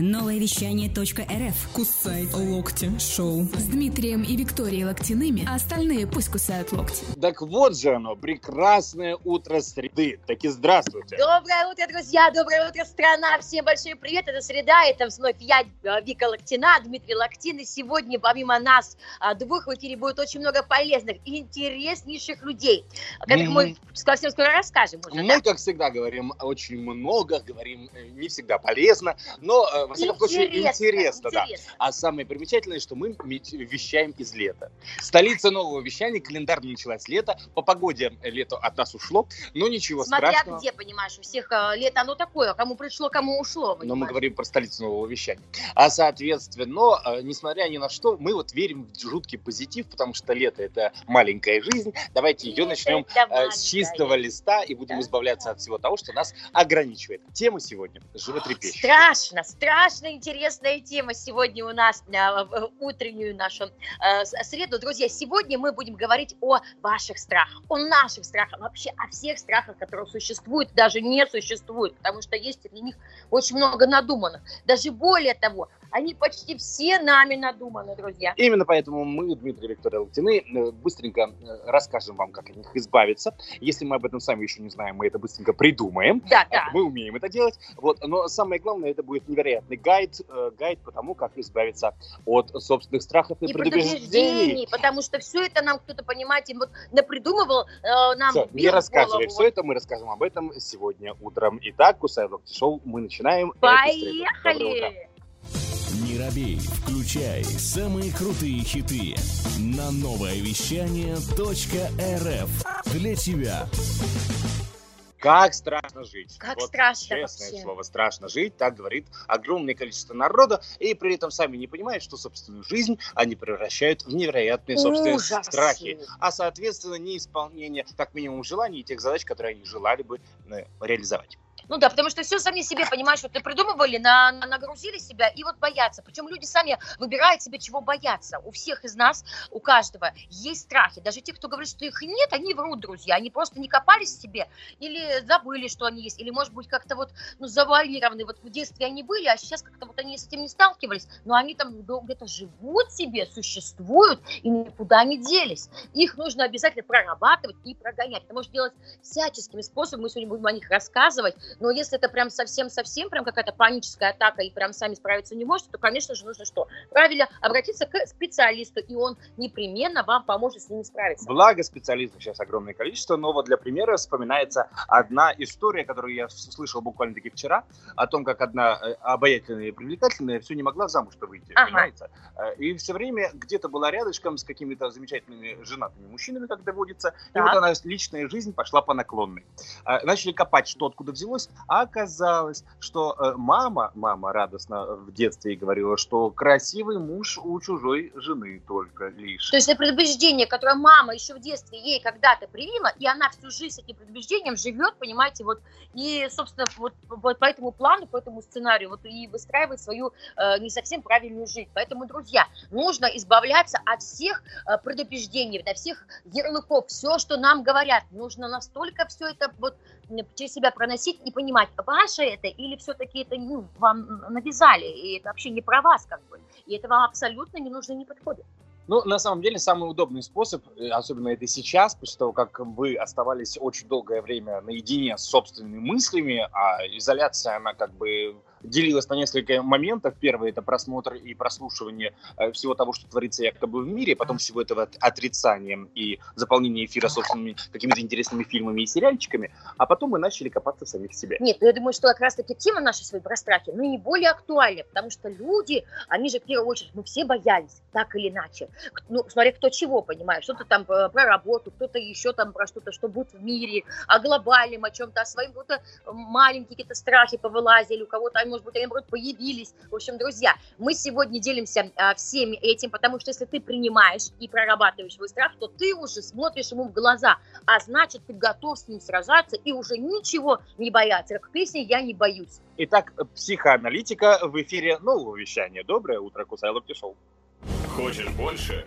Новое вещание .рф. Кусай локти шоу. С Дмитрием и Викторией Локтяными, а остальные пусть кусают локти. Так вот же оно, прекрасное утро среды. Так и здравствуйте. Доброе утро, друзья, доброе утро, страна. Всем большой привет, это среда, это вновь я, э, Вика Локтина, Дмитрий Локтин. И сегодня помимо нас а, двух в эфире будет очень много полезных и интереснейших людей, о которых Мгм. мы совсем скоро расскажем уже. Мы, да? как всегда, говорим очень много, говорим э, не всегда полезно, но, э, во всяком случае, интересно, да. интересно. А самое примечательное, что мы вещаем из лета. Столица нового вещания, календарно началась лето. По погоде лето от нас ушло, но ничего Смотря страшного. где, понимаешь, у всех э, лето оно такое, кому пришло, кому ушло. Но мы понимаешь. говорим про столицу нового вещания. А соответственно, э, несмотря ни на что, мы вот верим в жуткий позитив, потому что лето это маленькая жизнь. Давайте ее Лето начнем это э, с чистого листа и будем Да. избавляться от всего того, что нас ограничивает. Тема сегодня животрепещущая. Страшно, страшно интересная тема сегодня у нас а, в утреннюю нашу э, среду. Друзья, сегодня мы будем говорить о ваших страхах, о наших страхах, вообще о всех страхах, которые существуют, даже не существуют, потому что есть среди них очень много надуманных. Даже более того, они почти все нами надуманы, друзья. Именно поэтому мы, Дмитрий Виктория Локтины, э, быстренько э, расскажем вам, как от них избавиться. Если мы об этом сами еще не знаем, мы это быстренько придумаем. Да, да. Мы умеем это делать. Вот. Но самое главное, это будет невероятный гайд, э, гайд по тому, как избавиться от собственных страхов и, И предубеждений. предубеждений, потому что все это нам кто-то, понимаете, вот напридумывал, э, нам бил не рассказывай голову. все это, мы расскажем об этом сегодня утром. Итак, Кусай Локти Шоу, мы начинаем. Поехали! Не робей, включай самые крутые хиты на новое вещание .рф для тебя. Как страшно жить. Как Вот страшно Честное вообще. слово, страшно жить, так говорит огромное количество народа, и при этом сами не понимают, что собственную жизнь они превращают в невероятные собственные Ужасы. страхи. А, соответственно, неисполнение, как минимум, желаний и тех задач, которые они желали бы э, реализовать. Ну да, потому что все сами себе, понимаешь, вот придумывали, на, на- нагрузили себя и вот боятся. Причем люди сами выбирают себе, чего бояться. У всех из нас, у каждого есть страхи. Даже те, кто говорит, что их нет, они врут, друзья. Они просто не копались в себе или забыли, что они есть. Или, может быть, как-то вот ну, завуалированы. Вот в детстве они были, а сейчас как-то вот они с этим не сталкивались. Но они там где-то живут себе, существуют и никуда не делись. Их нужно обязательно прорабатывать и прогонять. Это можно делать всяческими способами. Мы сегодня будем о них рассказывать. Но если это прям совсем-совсем, прям какая-то паническая атака и прям сами справиться не можете, то, конечно же, нужно что? Правильно обратиться к специалисту, и он непременно вам поможет с ними справиться. Благо специалистов сейчас огромное количество, но вот для примера вспоминается одна история, которую я слышал буквально-таки вчера, о том, как одна э, обаятельная и привлекательная все не могла замуж-то выйти, Ага. понимаете? Э, И все время где-то была рядышком с какими-то замечательными женатыми мужчинами, как доводится, и Так. вот она, личная жизнь пошла по наклонной. Э, Начали копать, что откуда взялось, оказалось, что э, мама, мама радостно в детстве говорила, что красивый муж у чужой жены только лишь. То есть это предубеждение, которое мама еще в детстве ей когда-то привила, и она всю жизнь с этим предубеждением живет, понимаете, вот, и, собственно, вот, вот по этому плану, по этому сценарию, вот, и выстраивает свою э, не совсем правильную жизнь. Поэтому, друзья, нужно избавляться от всех э, предубеждений, от всех ярлыков, все, что нам говорят. Нужно настолько все это вот через себя проносить и понимать, ваше это или все-таки это ну, вам навязали, и это вообще не про вас как бы. И это вам абсолютно не нужно, не подходит. Ну, на самом деле, самый удобный способ, э, особенно это сейчас, после того, как вы оставались очень долгое время наедине с собственными мыслями, а изоляция, она как бы делилась на несколько моментов. Первый – это просмотр и прослушивание э, всего того, что творится якобы в мире, потом всего этого от- отрицанием и заполнение эфира собственными какими-то интересными фильмами и сериальчиками, а потом мы начали копаться в самих себе. Нет, ну я думаю, что как раз-таки тема нашей своей про страхи, ну, более актуальна, потому что люди, они же в первую очередь, мы все боялись, так или иначе. Ну, смотря кто чего, понимаешь, что-то там э, про работу, кто-то еще там про что-то, что будет в мире, о глобальном, о чем-то, о своем, какие-то маленькие какие-то страхи повылазили, у кого-то, они, может быть, они, наоборот, появились. В общем, друзья, мы сегодня делимся а, всеми этим, потому что если ты принимаешь и прорабатываешь свой страх, то ты уже смотришь ему в глаза, а значит, ты готов с ним сражаться и уже ничего не бояться. Как в песне «Я не боюсь». Итак, психоаналитика в эфире нового вещания. Доброе утро, Кусай Шоу. Хочешь больше?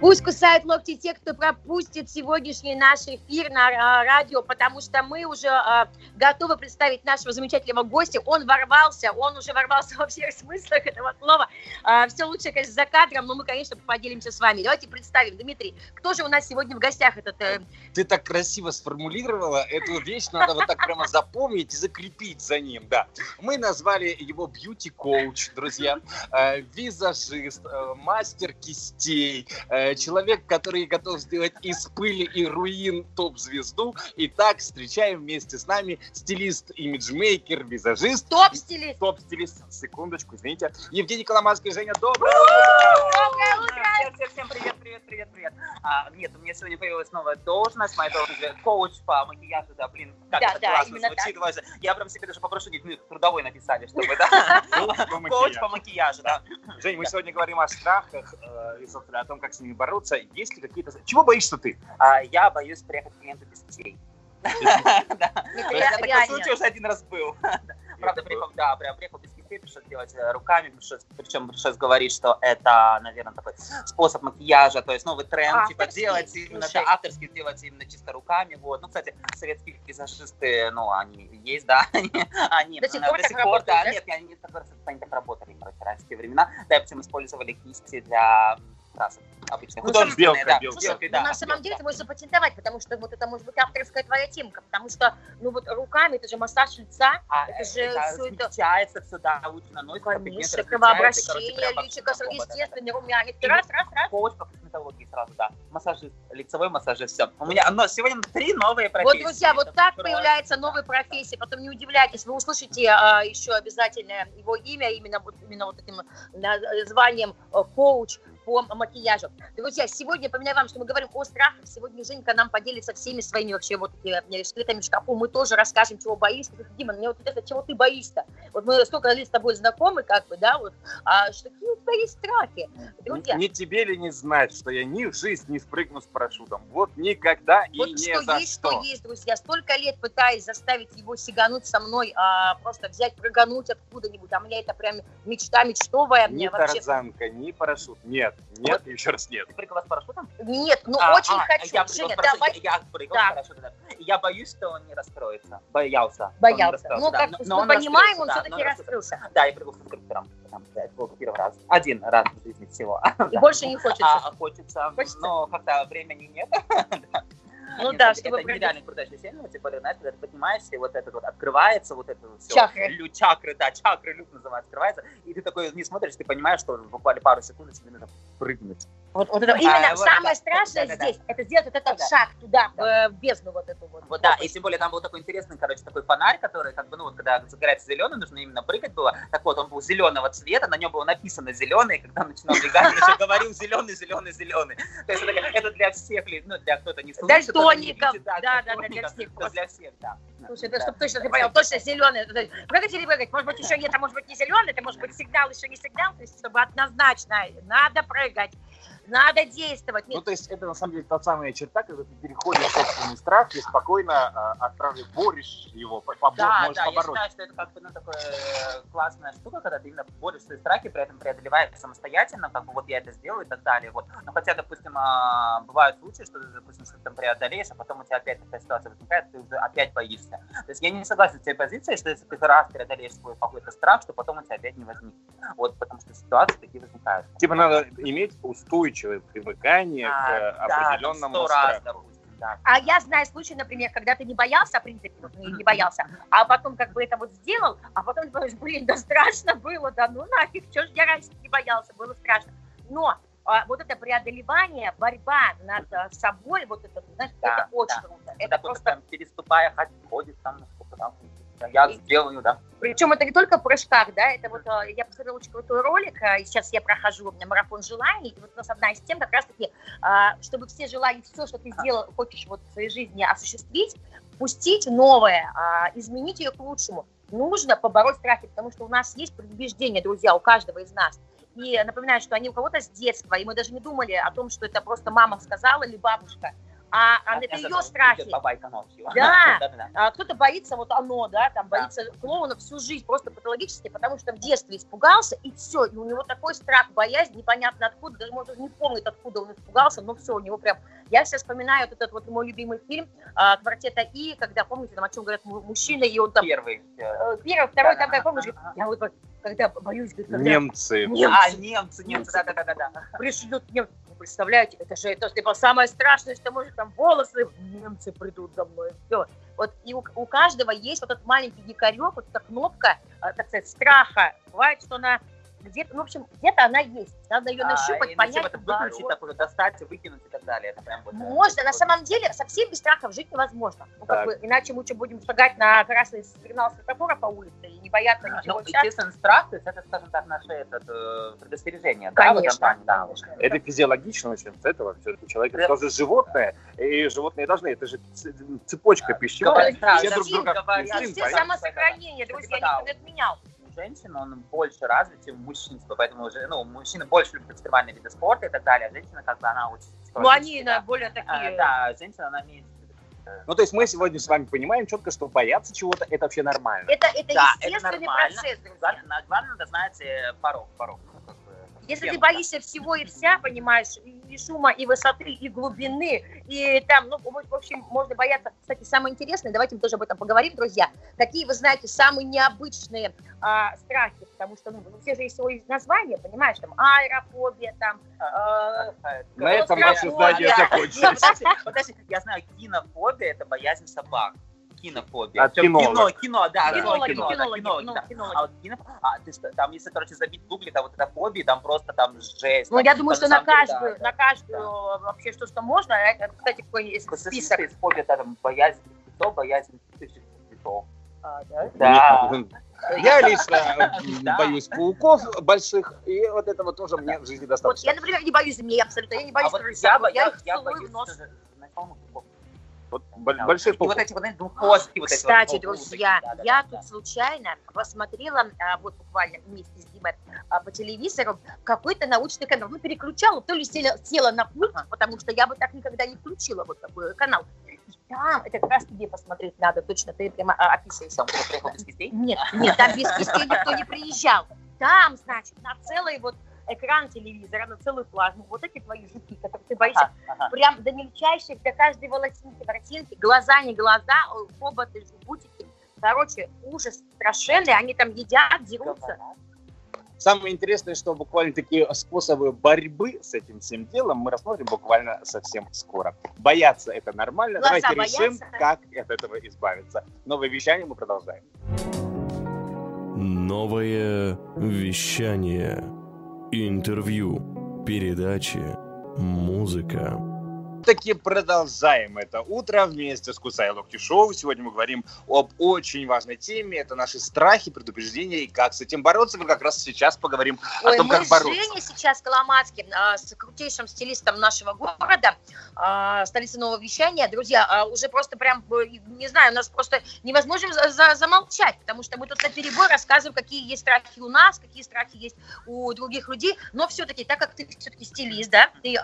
Пусть кусают локти те, кто пропустит сегодняшний наш эфир на а, радио, потому что мы уже а, готовы представить нашего замечательного гостя. Он ворвался, он уже ворвался во всех смыслах этого слова. А, все лучше, конечно, за кадром, но мы, конечно, поделимся с вами. Давайте представим. Дмитрий, кто же у нас сегодня в гостях этот... э, Ты так красиво сформулировала эту вещь, надо вот так прямо запомнить и закрепить за ним, да. Мы назвали его бьюти-коуч, друзья, э, визажист, э, мастер кистей, человек, который готов сделать из пыли и руин топ-звезду. Итак, встречаем вместе с нами стилист, имиджмейкер, визажист, Топ-стилист. топ-стилист, секундочку, извините, Евгений Коломанский. Женя, доброе утро! Доброе утро. Всем, всем, всем привет, привет, привет, привет. А, нет, у меня сегодня появилась новая должность, моя должность коуч по макияжу, да, блин, как Да, это да, классно именно звучит. Вася. Я прям себе даже попрошу, говорит, ну, трудовой написали, чтобы, да. Коуч по макияжу, да. Жень, мы сегодня говорим о страхах э, и, собственно, о том, как с ними бороться. Есть ли какие-то... Чего боишься ты? А, Я боюсь приехать к клиенту без детей. Да. Такой случай уже один раз был. Правда, приехал, да, прям приехал без кистей, пришлось делать э, руками, пришлось- причем пришлось говорить, что это, наверное, такой способ макияжа, то есть новый тренд, типа Авторский, делать именно, да, авторский делать именно чисто руками, вот. Ну, кстати, советские визажисты, ну, они есть, да, они, они До сих пор так работают, да, да? нет, что они так работали, короче, раньше в те времена, допустим, использовали кисти для м, красок обычных, Ну, художественные, белка, да, белка. белкой, Ну, да, на самом деле белка. ты можешь запатентовать, потому что вот это может быть авторская твоя темка, потому что, ну вот руками, это же массаж лица, А, это же это всё это- смягчается все, да, лучше наносится, конечно, кровообращение, личико естественный румянец. Раз, раз, раз. Коуч по косметологии сразу, да. Массажист, лицевой массажист, все. У меня но сегодня три новые профессии. Вот, друзья, вот Это так просто- появляется новая профессия. Потом не удивляйтесь, вы услышите а, еще обязательно его имя, именно вот, именно вот этим названием э, коуч по макияжу. Друзья, сегодня, напоминаю вам, что мы говорим о страхах. Сегодня Женька нам поделится всеми своими вообще вот этими скрытыми в шкафу. Мы тоже расскажем, чего боишься. Дима, мне вот интересно, чего ты боишься? Вот мы столько лет с тобой знакомы, как бы, да, вот. А что какие у тебя есть страхи? Друзья, Не тебе ли не знать, что я ни в жизнь не спрыгну с парашютом? Вот никогда и Вот ни что за есть, что. что есть, друзья. Столько лет пытаюсь заставить его сигануть со мной, а, просто взять, прыгануть откуда-нибудь. А мне это прям мечта мечтовая. Ни Мне вообще... тарзанка, ни парашют. Нет, нет, еще раз нет. Ты прыгала с парашютом? Нет, ну А, очень а, хочу. Я прыгал Женя, с парашютом, давай. я прыгал Да. с парашютом, да. Я боюсь, что он не раскроется. Боялся. Боялся. Ну, да. как Но- мы но он понимаем, раскрылся, он да, все-таки он раскрылся. Да, я прыгал с инструктором. Там, да, Это был первый раз. Один раз в жизни всего. И больше не хочется. А хочется, Хочется? но как-то времени нет. Ну да, это- чтобы Это нереально крутое ощущение, типа, знаешь, когда ты поднимаешься, и вот это вот открывается, вот это все. Чакры. Лю, чакры, да, чакры, люк называется, открывается, и ты такой не смотришь, ты понимаешь, что буквально пару секунд тебе нужно прыгнуть. Вот, вот это, именно вот, самое да, страшное да, да, здесь, это сделать вот этот Да. шаг туда, э, в бездну вот эту вот. Вот, да, и тем более там был такой интересный, короче, такой фонарь, который, как бы, ну, вот, когда загорается зеленый, нужно именно прыгать было. Так вот, он был зеленого цвета, на нем было написано зеленый, когда он начинал мигать, он еще говорил зеленый, зеленый, зеленый. То есть это, для всех, ну, для кто-то не слышит, Дальтоников, да, да, да, для всех для всех, да. Слушай, это Да. чтобы точно ты понял, точно зеленый. Прыгать или прыгать? Может быть, еще нет, а может быть не зеленый, это может быть сигнал, еще не сигнал, то есть чтобы однозначно надо прыгать, надо действовать. Ну, Нет, то есть это на самом деле та самая черта, когда ты переходишь собственный страх и спокойно э, отправи- борешь его, по- побо- Да, можешь да, я побороть. считаю, что это как бы ну, такая э, классная штука, когда ты именно борешь свои страхи, при этом преодолеваешь самостоятельно, как бы вот я это сделаю и так далее. Вот. Но хотя, допустим, а, бывают случаи, что ты, допустим, что-то там преодолеешь, а потом у тебя опять такая ситуация возникает, ты уже опять боишься. То есть я не согласен с твоей позицией, что если ты раз преодолеешь свой какой-то страх, что потом у тебя опять не возникнет. Вот, потому что ситуации такие возникают. Типа надо иметь устойчивое примыкание А, к да, определенному страху. да. А я знаю случай, например, когда ты не боялся, в принципе, вот не, боялся, а потом как бы это вот сделал, а потом ты думаешь, блин, да страшно было, да ну нафиг, что ж я раньше не боялся, было страшно. Но а, вот это преодолевание, борьба над а, собой, вот это, знаешь, Да, это очень да. круто. Это Это просто там, переступая, ходишь там, сколько там, я сделаю, да. причем это не только в прыжках, да, это вот а, я посмотрела очень крутой ролик, а, и сейчас я прохожу у меня марафон желаний, и вот у нас одна из тем как раз-таки, а, чтобы все желания, все, что ты сделал, хочешь вот в своей жизни осуществить, пустить новое, а, изменить ее к лучшему. нужно побороть страхи, потому что у нас есть предубеждения, друзья, у каждого из нас. И напоминаю, что они у кого-то с детства, и мы даже не думали о том, что это просто мама сказала или бабушка а, а это ее страхи. Да, а, кто-то боится вот оно, да, там да. боится клоуна всю жизнь просто патологически, потому что в детстве испугался, и все, и у него такой страх, боязнь, непонятно откуда, даже может не помнит, откуда он испугался, но все, у него прям... Я сейчас вспоминаю вот этот вот мой любимый фильм а, «Квартета И», когда, помните, там о чем говорят мужчины, и он там... Первый. Э, первый, второй, там, я помню, я вот когда боюсь... Когда... Немцы. немцы. А, немцы, немцы, да-да-да. Пришлют немцы представляете, это же это типа самое страшное, что может там волосы, немцы придут за мной, все. Вот и у, у каждого есть вот этот маленький якорек, вот эта кнопка, э, так сказать, страха. Бывает, что она где-то, ну, в общем, где-то она есть. Надо ее нащупать, а, понять. это выключить, такое, достать, выкинуть и так далее. Это прям вот, э, Можно, на самом деле, совсем без страхов жить невозможно. Ну, как бы, иначе мы что, будем шагать на красный сигнал светофора по улице и не бояться ничего. Ну, естественно, страх, то есть это, скажем так, наше это, э, предостережение. Конечно. Да, да, конечно. Это физиологично очень с этого. Все-таки человек это тоже животное, и животные должны, это же цепочка пищевая. Все друг друга. Все самосохранение, друзья, никто не отменял женщин, он больше развит, чем мужчинство, поэтому уже, ну, мужчины больше любят экстремальные виды спорта и так далее, а женщина, как бы, она очень... Ну, они да. более такие... А, да, женщина, она меньше ну, то есть мы сегодня с вами понимаем четко, что бояться чего-то это вообще нормально. Это, это да, естественный это процесс, друзья. Главное, главное надо знать э, порог, порог. Ну, Если ты боишься всего и вся, понимаешь, и шума, и высоты, и глубины, и там, ну, в общем, можно бояться. Кстати, самое интересное, давайте мы тоже об этом поговорим, друзья. Какие, вы знаете, самые необычные а, страхи, потому что, ну, все же есть свое название, понимаешь, там, аэрофобия, там... А, На этом наше здание закончилось. Подожди, я знаю, кинофобия – это боязнь собак кинофобия. От кино. Кино, кино, да, кино, кино, кино, кино, кино. А вот кино, а, ты, там, если, короче, забить в гугле, там вот эта фобия, там просто там жесть. Ну, я думаю, что на каждую, на каждую вообще что, что можно, это, кстати, какой список. Фобия, там, боязнь цветов, боязнь цветов. А, да? Да. Я лично боюсь пауков больших, и вот этого тоже мне в жизни достаточно. Вот я, например, не боюсь змей абсолютно, я не боюсь а крысят, я, я боюсь в нос. Вот да, больших вот, вот эти вот двуххвостки. Вот Кстати, вот, друзья, да, да, я да, тут да. случайно посмотрела, а, вот буквально вместе с Димой а, по телевизору, какой-то научный канал. Ну, переключала, то ли села, села на пульт, потому что я бы так никогда не включила вот такой канал. И там, это как раз тебе посмотреть надо, точно, ты прямо а, описываешь. Там приехал без кистей? Нет, нет, там без кистей никто не приезжал. Там, значит, на целый вот экран телевизора, на целую плазму, вот эти твои жуки, которые ты боишься, ага, ага. прям до мельчайших, до каждой волосинки, воротинки, глаза не глаза, хоботы, жгутики. Короче, ужас страшенный, они там едят, дерутся. Самое интересное, что буквально такие способы борьбы с этим всем делом мы рассмотрим буквально совсем скоро. Бояться это нормально. Глаза Давайте боятся. решим, как от этого избавиться. Новое вещание мы продолжаем. Новое вещание. Интервью, передачи, музыка таки продолжаем это утро вместе с Кусай Локти Шоу. Сегодня мы говорим об очень важной теме. Это наши страхи, предупреждения и как с этим бороться. Мы как раз сейчас поговорим Ой, о том, как бороться. Мы с Женей сейчас Коломацким, а, с крутейшим стилистом нашего города, а, столицы нового вещания. Друзья, а, уже просто прям, э, не знаю, у нас просто невозможно замолчать, потому что мы тут на перебой рассказываем, какие есть страхи у нас, какие страхи есть у других людей. Но все-таки, так как ты все-таки стилист, да, ты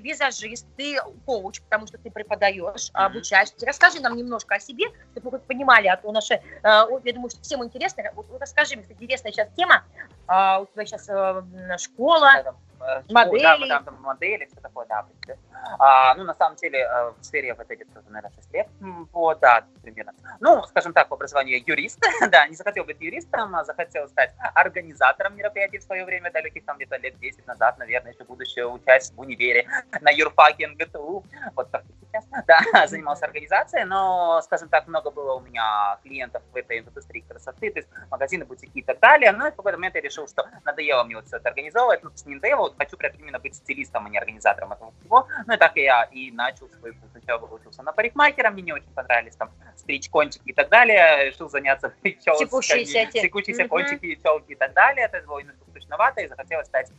визажист, ты коуч, потому что ты преподаешь, обучаешь. Расскажи нам немножко о себе, чтобы вы понимали, а то наши, э, я думаю, что всем интересно. Вот расскажи, мне, интересная сейчас тема. А, у тебя сейчас э, школа, модели. Да, да, там модели, все такое, да. А, ну, на самом деле, э, в сфере в этой где-то, наверное, 6 лет. Вот, да, примерно. Ну, скажем так, по образованию юрист, да, не захотел быть юристом, а захотел стать организатором мероприятий в свое время, далеких там где-то лет 10 назад, наверное, еще будучи учась в универе на юрфаке НГТУ. Вот так сейчас, да, занимался организацией, но, скажем так, много было у меня клиентов в этой индустрии красоты, то есть магазины, бутики и так далее, но в какой-то момент я решил, что надоело мне вот все это организовывать, ну, не надоело, вот хочу прям именно быть стилистом, а не организатором этого всего. Ну и так я и начал свой путь. Сначала выучился на парикмахера, мне не очень понравились там стричь кончики и так далее. Решил заняться прическами, секущиеся, mm-hmm. кончики, челки и так далее. Это был страшновато, и захотелось стать,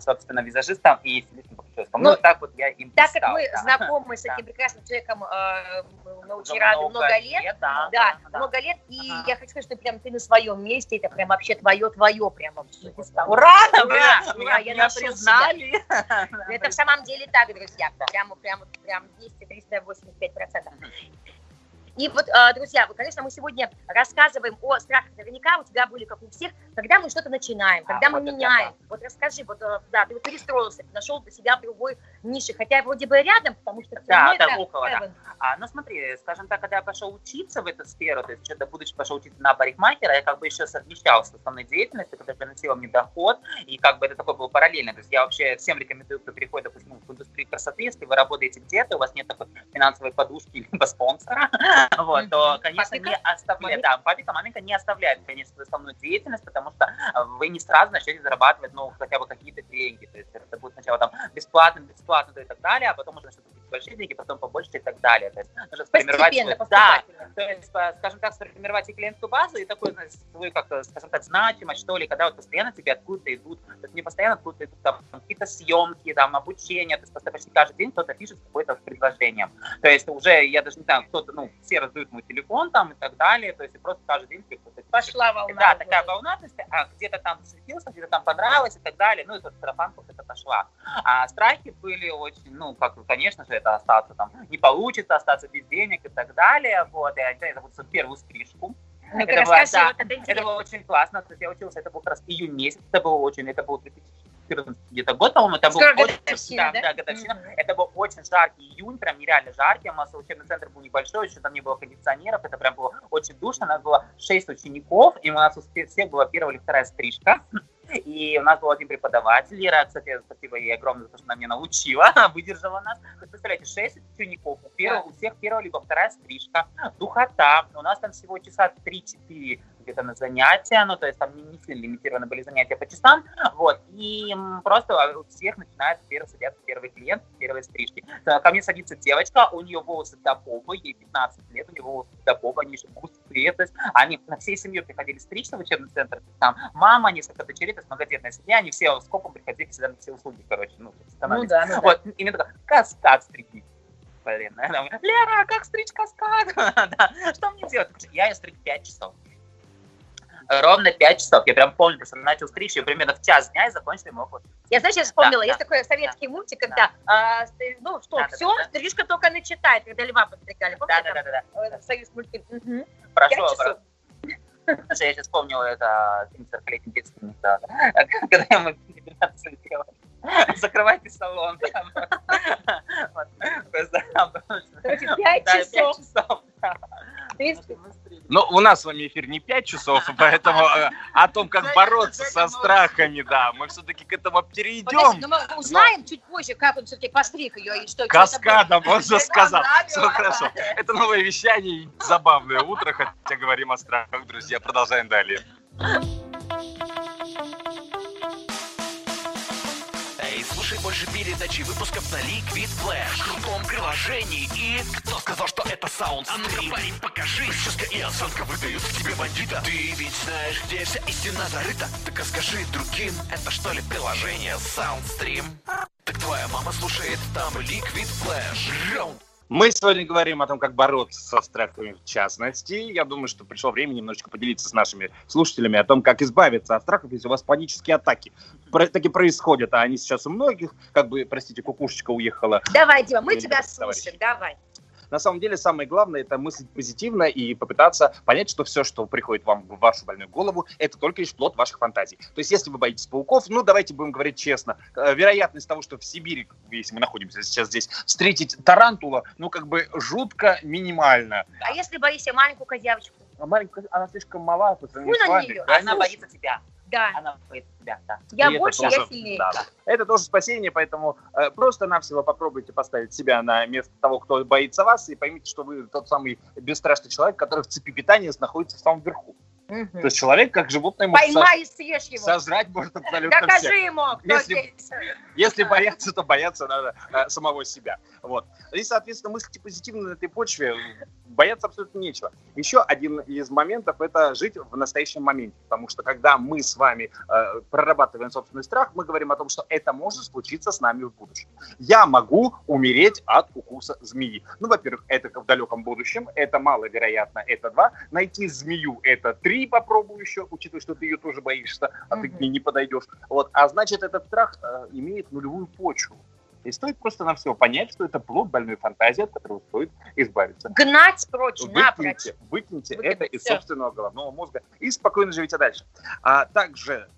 собственно, визажистом и стилистом по прическам. Ну, ну, так вот я им Так как мы да. знакомы с этим прекрасным человеком э, на Учераду много, много лет, лет да, да, да, много лет, и ага. я хочу сказать, что прям ты на своем месте, это прям вообще твое-твое, прям. Ура! Ура! Ура! Я меня признали. Это в самом деле так, друзья, прямо, прямо, прям 200-385 процентов. И вот, а, друзья, конечно, мы сегодня рассказываем о страхах. Наверняка у тебя были, как у всех, когда мы что-то начинаем, когда а, мы вот меняем. Да. Вот расскажи, вот, э, да, ты вот перестроился, нашел для себя в другой нише, хотя вроде бы рядом, потому что... Да, да, около, да. А, ну смотри, скажем так, когда я пошел учиться в эту сферу, то есть что-то будучи пошел учиться на парикмахера, я как бы еще совмещал с основной деятельностью, которая приносила мне доход, и как бы это такое было параллельно. То есть я вообще всем рекомендую, кто переходит, допустим, в индустрию красоты, если вы работаете где-то, у вас нет такой финансовой подушки либо спонсора, вот, то, конечно, не оставляет, да, папика, маменька не оставляет, конечно, основную деятельность, потому что э, вы не сразу начнете зарабатывать, ну, хотя бы какие-то деньги, то есть это будет сначала там бесплатно, бесплатно и так далее, а потом уже начнут большие деньги, потом побольше и так далее. То есть нужно сформировать... Да, то есть, скажем так, сформировать и клиентскую базу, и такую, свою, как скажем так, значимость, что ли, когда вот постоянно тебе откуда-то идут, то есть не постоянно откуда-то идут там какие-то съемки, там, обучение, то есть просто почти каждый день кто-то пишет какое-то предложение. То есть уже, я даже не знаю, кто-то, ну, все раздают мой телефон там и так далее, то есть просто каждый день кто-то... Пошла волна. Да, такая волна, то есть, а где-то там засветился, где-то там понравилось и так далее, ну, и тут сарафанка это пошла. А страхи были очень, ну, как, конечно же, это остаться там, не получится остаться без денег и так далее, вот, и они зовут первую стрижку, ну это, было, да, вот это, это было очень классно, то есть я училась, это был как раз июнь месяц, это было очень, это был 3000 14 где-то год, по-моему, это был годовщина, очень, да? Да, годовщина. Mm-hmm. Это был очень жаркий июнь, прям нереально жаркий. У нас учебный центр был небольшой, еще там не было кондиционеров, это прям было очень душно. У нас было 6 учеников, и у нас у всех была первая или вторая стрижка. И у нас был один преподаватель, Лера, кстати, спасибо ей огромное за то, что она меня научила, выдержала нас. Вы представляете, шесть учеников, у, первого, у всех первая либо вторая стрижка, духота. У нас там всего часа 3-4 где-то на занятия, ну, то есть там не, не сильно лимитированы были занятия по часам, вот, и просто у всех начинает первый садятся первый клиент, первые стрижки. Ко мне садится девочка, у нее волосы до попы, ей 15 лет, у нее волосы до попы, они еще густые, то есть они на всей семьей приходили стричься в учебный центр, там мама, несколько дочерей, то есть многодетная семья, они все скопом приходили всегда на все услуги, короче, ну, ну да, ну вот, да. и мне такая, каскад стриги, блин, Лера, как стричь каскад? Что мне делать? Я ее стриг 5 часов ровно 5 часов. Я прям помню, что начал стричь ее примерно в час дня и закончил ему около Я, знаешь, я вспомнила, да, есть да, такой советский да, мультик, когда, да. а, ну что, да, все, да, стрижка только начитает, когда льва подстригали. Да, да, да, да, да. Союз мультфильм. Угу. Прошу, прошу. Я сейчас вспомнил это 40-летний детский да, когда мы 19 делали. Закрывайте салон. Короче, 5 часов. Ну, у нас с вами эфир не 5 часов, поэтому э, о том, как бороться со страхами, да, мы все-таки к этому перейдем. Но мы узнаем чуть позже, как он все-таки постриг ее и что. Каскадом, он же сказал. Все хорошо. Это новое вещание забавное утро, хотя говорим о страхах, друзья. Продолжаем далее. Больше передачи выпусков на Liquid Flash. В крутом приложении. И кто сказал, что это саунд? А ну-ка, парень, покажи. Прическа и осанка выдают в тебе бандита. Ты ведь знаешь, где вся истина зарыта. Так расскажи другим, это что ли приложение Soundstream? Так твоя мама слушает там Liquid Flash. Раунд мы сегодня говорим о том, как бороться со страхами в частности. Я думаю, что пришло время немножечко поделиться с нашими слушателями о том, как избавиться от страхов, если у вас панические атаки про, таки происходят, а они сейчас у многих, как бы, простите, кукушечка уехала. Давай, Дима, мы тебя слушаем, давай. На самом деле самое главное это мыслить позитивно и попытаться понять, что все, что приходит вам в вашу больную голову, это только лишь плод ваших фантазий. То есть если вы боитесь пауков, ну давайте будем говорить честно, э, вероятность того, что в Сибири, если мы находимся сейчас здесь, встретить тарантула, ну как бы жутко минимально. А если боишься маленькую козявочку? А маленькая, она слишком мала по сравнению с вами. Она боится тебя. Да. Она боится тебя, да. Я и больше, тоже, я сильнее. Да. Это тоже спасение, поэтому э, просто-навсего попробуйте поставить себя на место того, кто боится вас, и поймите, что вы тот самый бесстрашный человек, который в цепи питания находится в самом верху. Угу. То есть человек как животное может Поймай и съешь его. сожрать может абсолютно Докажи всех. ему, кто если, здесь. Если бояться, то бояться надо э, самого себя. Вот. И, соответственно, мыслите позитивно на этой почве, бояться абсолютно нечего. Еще один из моментов – это жить в настоящем моменте. Потому что когда мы с вами э, прорабатываем собственный страх, мы говорим о том, что это может случиться с нами в будущем. Я могу умереть от укуса змеи. Ну, во-первых, это в далеком будущем, это маловероятно, это два. Найти змею – это три, попробую еще, учитывая, что ты ее тоже боишься, а mm-hmm. ты к ней не подойдешь. Вот. А значит, этот страх э, имеет нулевую почву. И стоит просто на все понять, что это плод больной фантазии, от которого стоит избавиться. Гнать прочь, выкиньте, напрочь. Выкиньте, выкиньте это из собственного головного мозга и спокойно живите дальше. А также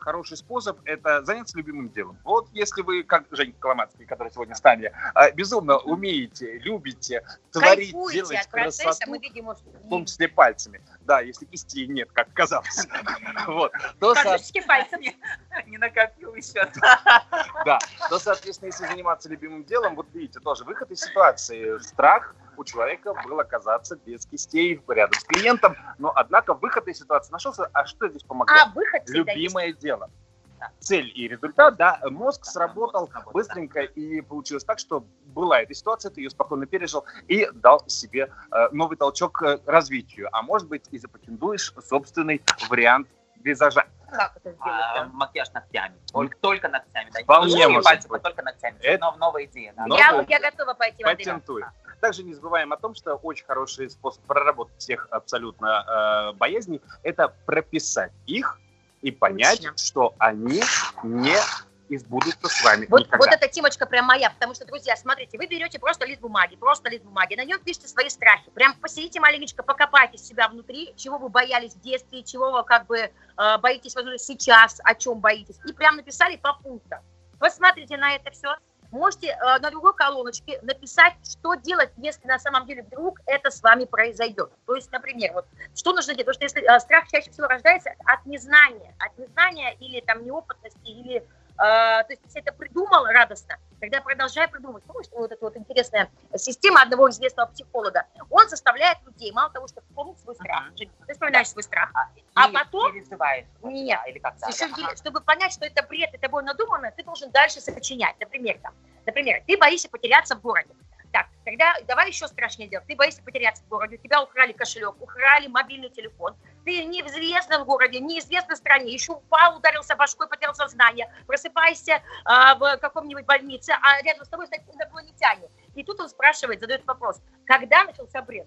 хороший способ – это заняться любимым делом. Вот если вы, как Женя Коломацкий, который сегодня с нами, э, безумно умеете, любите творить, делать красоту, мы видим, в том числе пальцами. Да, если кистей нет, как казалось. Вот. То, пальцами. Не накопил еще. Да. То, соответственно, если заниматься любимым делом, вот видите, тоже выход из ситуации. Страх – у человека был оказаться без кистей рядом с клиентом, но однако выход из ситуации нашелся. А что здесь помогло? А, выход Любимое дело цель и результат, да, мозг сработал быстренько, и получилось так, что была эта ситуация, ты ее спокойно пережил и дал себе э, новый толчок к развитию. А может быть, и запатентуешь собственный вариант визажа. Как это сделать? А, макияж ногтями. Только, только ногтями. Да. Вполне может пальцы, только ногтями. Это новая, новая идея. Да. Новая... Я, я готова пойти в Патентуй. Также не забываем о том, что очень хороший способ проработать всех абсолютно э, боязней – это прописать их и понять, Точно. что они не избудутся с вами вот, никогда. Вот эта темочка прям моя, потому что, друзья, смотрите, вы берете просто лист бумаги, просто лист бумаги, на нем пишите свои страхи, прям посидите маленечко, покопайте себя внутри, чего вы боялись в детстве, чего вы как бы э, боитесь, возможно, сейчас, о чем боитесь, и прям написали по пунктам. Посмотрите на это все, можете э, на другой колоночке написать, что делать, если на самом деле вдруг это с вами произойдет. То есть, например, вот, что нужно делать? Потому что если э, страх чаще всего рождается от незнания, от незнания или там неопытности, или а, то есть если это придумал радостно, тогда продолжай придумывать. Помнишь, вот эта вот интересная система одного известного психолога. Он заставляет людей, мало того, что помнить свой страх. Uh-huh. Ты вспоминаешь свой страх. А, а потом... Переживаешь. Нет. Или как ага. Чтобы понять, что это бред, это тобой надумано, ты должен дальше сочинять. Например, там, например, ты боишься потеряться в городе. Так, тогда давай еще страшнее делать. Ты боишься потеряться в городе, у тебя украли кошелек, украли мобильный телефон, ты неизвестно в городе, неизвестной стране, еще упал, ударился башкой, потерял сознание, просыпайся э, в каком-нибудь больнице, а рядом с тобой стоят инопланетяне. И тут он спрашивает, задает вопрос, когда начался бред?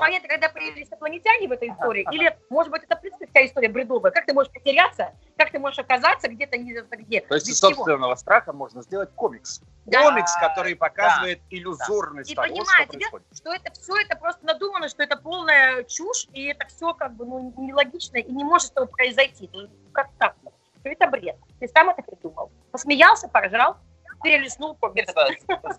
Момента, когда появились инопланетяне в этой истории, или, может быть, это, в принципе, вся история бредовая, как ты можешь потеряться, как ты можешь оказаться где-то не где. То есть из собственного всего. страха можно сделать комикс. Да. Комикс, который показывает да. иллюзорность да. того, и что происходит. что это все это просто надумано, что это полная чушь, и это все как бы ну, нелогично, и не может этого произойти. Как так? Что это бред. Ты сам это придумал. Посмеялся, поржал, перелистнул по Это с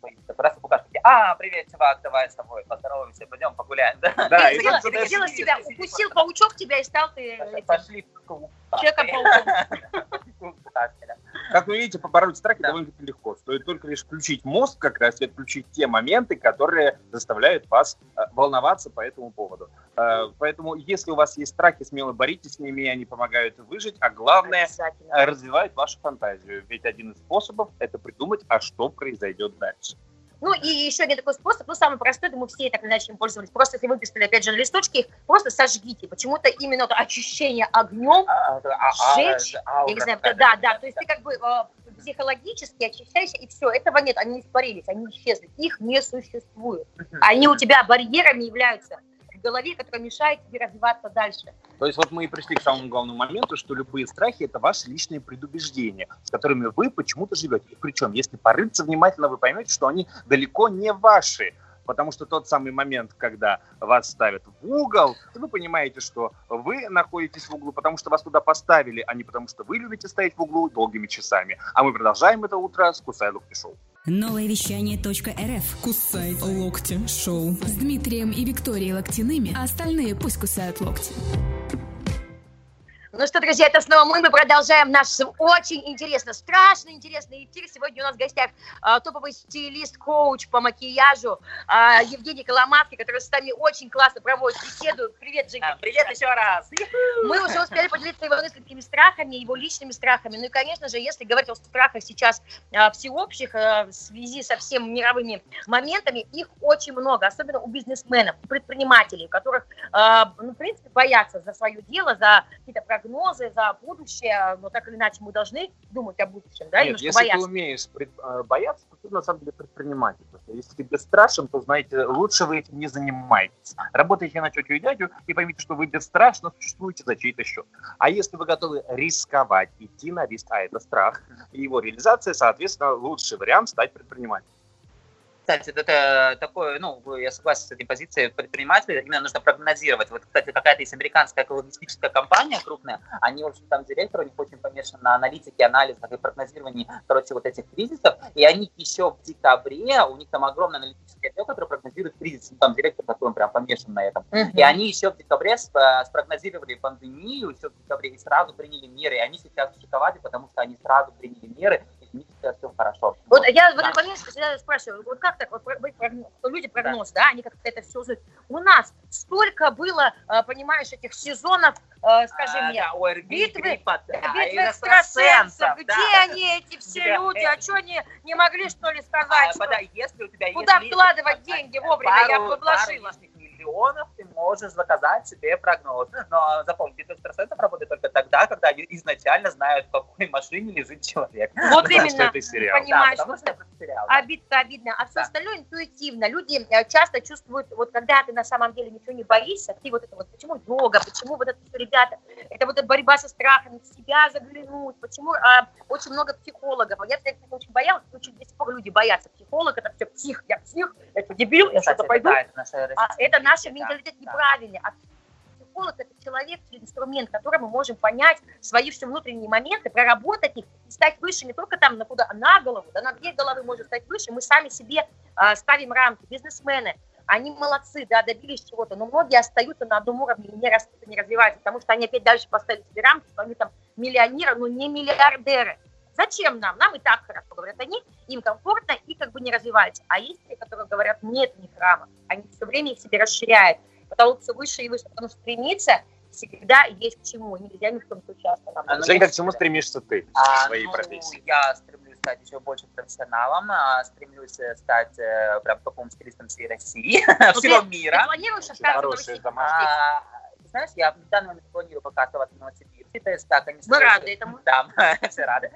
боится. Раз букашки, а, привет, чувак, давай с тобой поздороваемся, пойдем погуляем. Да, да и сделал себя, укусил паучок тебя и стал ты Пошли Человеком-пауком. Как вы видите, побороть страхи да. довольно-таки легко. Стоит только лишь включить мозг как раз и отключить те моменты, которые заставляют вас э, волноваться по этому поводу. Э, поэтому, если у вас есть страхи, смело боритесь с ними, они помогают выжить, а главное, развивают вашу фантазию. Ведь один из способов – это придумать, а что произойдет дальше. Ну и еще один такой способ, ну самый простой, думаю, все так или иначе им пользовались. Просто если выписали, опять же, на листочке, их просто сожгите. Почему-то именно это очищение огнем, а, а, сжечь, я не знаю, да, да, то есть ты как бы э, психологически очищаешься, и все, этого нет, они испарились, они исчезли, их не существует. Они у тебя барьерами являются в голове, которые мешают тебе развиваться дальше. То есть вот мы и пришли к самому главному моменту, что любые страхи – это ваши личные предубеждения, с которыми вы почему-то живете. И причем, если порыться внимательно, вы поймете, что они далеко не ваши. Потому что тот самый момент, когда вас ставят в угол, вы понимаете, что вы находитесь в углу, потому что вас туда поставили, а не потому что вы любите стоять в углу долгими часами. А мы продолжаем это утро с Кусай Локти Шоу. Новое вещание .рф. Кусай локти шоу. С Дмитрием и Викторией Локтяными, а остальные пусть кусают локти. Ну что, друзья, это снова мы. Мы продолжаем наш очень интересно, страшно интересный эфир. Сегодня у нас в гостях а, топовый стилист, коуч по макияжу а, Евгений Коломатки, который с нами очень классно проводит беседу. Привет, Женька. Привет еще раз. Мы уже успели поделиться его несколькими страхами, его личными страхами. Ну и, конечно же, если говорить о страхах сейчас а, всеобщих а, в связи со всеми мировыми моментами, их очень много, особенно у бизнесменов, предпринимателей, у которых, а, ну, в принципе, боятся за свое дело, за какие-то прогнозы, за будущее, но так или иначе мы должны думать о будущем, да, Нет, если бояться. ты умеешь пред- э, бояться, то ты на самом деле предприниматель. Если ты бесстрашен, то, знаете, лучше вы этим не занимаетесь. Работайте на тетю и дядю и поймите, что вы бесстрашно существуете за чей-то счет. А если вы готовы рисковать, идти на риск, а это страх, и его реализация, соответственно, лучший вариант стать предпринимателем. Кстати, это такое, ну, я согласен с этой позицией предпринимателя, именно нужно прогнозировать. Вот, кстати, какая-то есть американская экологистическая компания крупная, они, в общем, там директор у них очень помешан на аналитике, анализах и прогнозировании, короче, вот этих кризисов, и они еще в декабре, у них там огромный аналитический отдел, который прогнозирует кризис, ну, там директор такой, он прям помешан на этом. Мгм. И они еще в декабре сп- спрогнозировали пандемию, еще в декабре, и сразу приняли меры, и они сейчас в шоколаде, потому что они сразу приняли меры, сейчас все хорошо. Вот я в Да. этот момент всегда спрашиваю, вот как так, вот прогноз, люди прогноз, да, они как-то это все узнают. У нас столько было, э, понимаешь, этих сезонов, э, скажи А, мне, да, ОРВИ, битвы, гриппа, да, битвы и экстрасенсов, где да. они, эти все люди, а что они не могли, что ли, А, сказать, что- подай, если у тебя куда есть вкладывать деньги вовремя, я бы вложила. пару миллионов ты можешь заказать себе прогноз. Но запомни, битва экстрасенсов работает только тогда, когда они изначально знают, в какой машине лежит человек. Вот Потому что именно, это сериал. понимаешь, да, потому что это сериал. да. обидно, обидно, а все Да. остальное интуитивно. Люди э, часто чувствуют, вот когда ты на самом деле ничего не боишься, ты вот это вот, почему йога, почему вот это все, ребята, это вот эта борьба со страхами, в себя заглянуть, почему а, очень много психологов. Я, кстати, очень боялась, очень до сих пор люди боятся. Психолог, это все псих, я псих, это дебил, я что-то это пойду. да, это наша А это наш да, менталитет да. неправильный. А психолог это человек, инструмент, которым мы можем понять свои все внутренние моменты, проработать их и стать выше не только там на куда, а на голову, да на две головы можно стать выше. Мы сами себе а, ставим рамки. Бизнесмены, они молодцы, да, добились чего-то, но многие остаются на одном уровне и не растут, не развиваются, потому что они опять дальше поставили себе рамки, что они там миллионеры, но не миллиардеры. Зачем нам? Нам и так хорошо, говорят они, им комфортно и как бы не развиваются. А есть те, которые говорят, нет, не рамок, они все время их себе расширяют, потолок все выше и выше, потому что стремиться всегда есть к чему, нельзя ни в коем случае останавливаться. А, ну, Женька, к чему стремишься ты в А, своей ну, профессии? Я стремлюсь стать еще больше профессионалом, а, стремлюсь э, стать э, прям топовым стилистом всей России, Ну, всего ты- мира. Ты планируешь остаться в России? А, знаешь, я в данный момент планирую пока оставаться в есть, да, конечно, Мы рады этому. Да, все рады.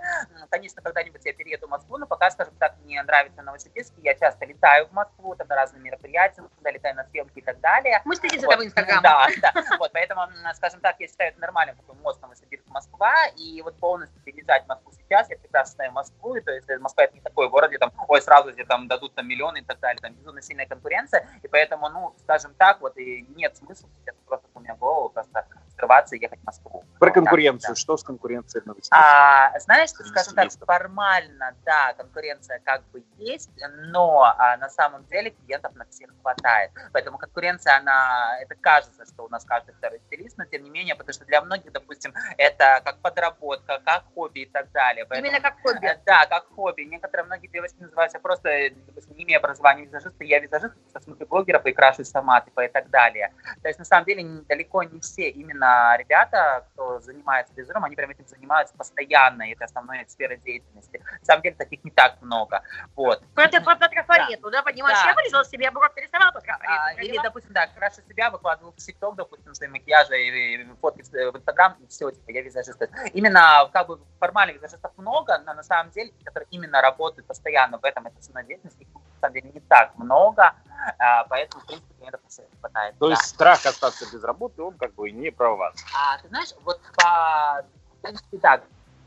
Конечно, когда-нибудь я перееду в Москву, но пока, скажем так, мне нравится Новосибирск. Я часто летаю в Москву, там на разные мероприятия, туда летаю на съемки и так далее. Мы следим за тобой инстаграм. Да, да. Вот, поэтому, скажем так, я считаю, это нормальный такой мост Новосибирск-Москва, и вот полностью переезжать в Москву сейчас, я прекрасно знаю Москву, и то есть э, Москва это не такой город, где там, ой, сразу тебе там дадут там миллионы и так далее, там безумно сильная конкуренция, и поэтому, ну, скажем так, вот и нет смысла сейчас просто у меня голову просто скрываться и ехать в Москву. Про Вот конкуренцию. да. Что с конкуренцией в Новосибирске? А, знаешь, скажем так, формально, да, конкуренция как бы есть, но а, на самом деле клиентов на всех хватает. Поэтому конкуренция, она, это кажется, что у нас каждый второй стилист, но тем не менее, потому что для многих, допустим, это как подработка, как хобби и так далее. Поэтому, Именно как хобби. э, Да, как хобби. Некоторые многие девочки называются просто, э, допустим, не имея образования визажиста, я визажист, потому что смотрю блогеров и крашусь сама, типа, и так далее. То есть, на самом деле, далеко не все именно ребята, кто занимается визажом, они прям этим занимаются постоянно, и это основная их сфера деятельности. На самом деле, таких не так много. Вот. Про, про, про трафарету, да, понимаешь? Да. Я вырезала себе, бровь нарисовала по трафарету. А, или, допустим, да, крашу себя, выкладываю в ТикТок, допустим, свои макияжи и, и фотки в Инстаграм, и все, типа, я визажист. Именно, как бы, формальных визажистов много, но на самом деле, которые именно работают постоянно в этом, это самодеятельность, их, на самом деле, не так много, а, поэтому, в принципе, всех хватает. То да. есть страх остаться без работы, он как бы не про вас. А, ты знаешь, вот по... В принципе, так,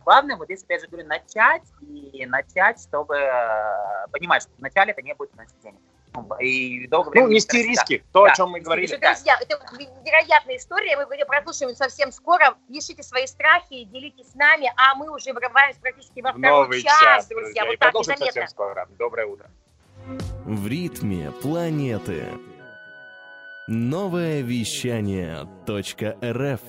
главное, вот здесь, опять же, говорю, начать и начать, чтобы э, понимать, что вначале это не будет приносить денег. Ну, И долго Ну, нести не тратить. риски. То, Да. о чем мы говорили. риски. Друзья, это невероятная история, мы ее прослушаем совсем скоро. Пишите свои страхи, делитесь с нами, а мы уже врываемся практически во В второй новый час, час, друзья. друзья. И Вот так продолжим незаметно. совсем скоро. Доброе утро. В ритме планеты. Новое вещание .рф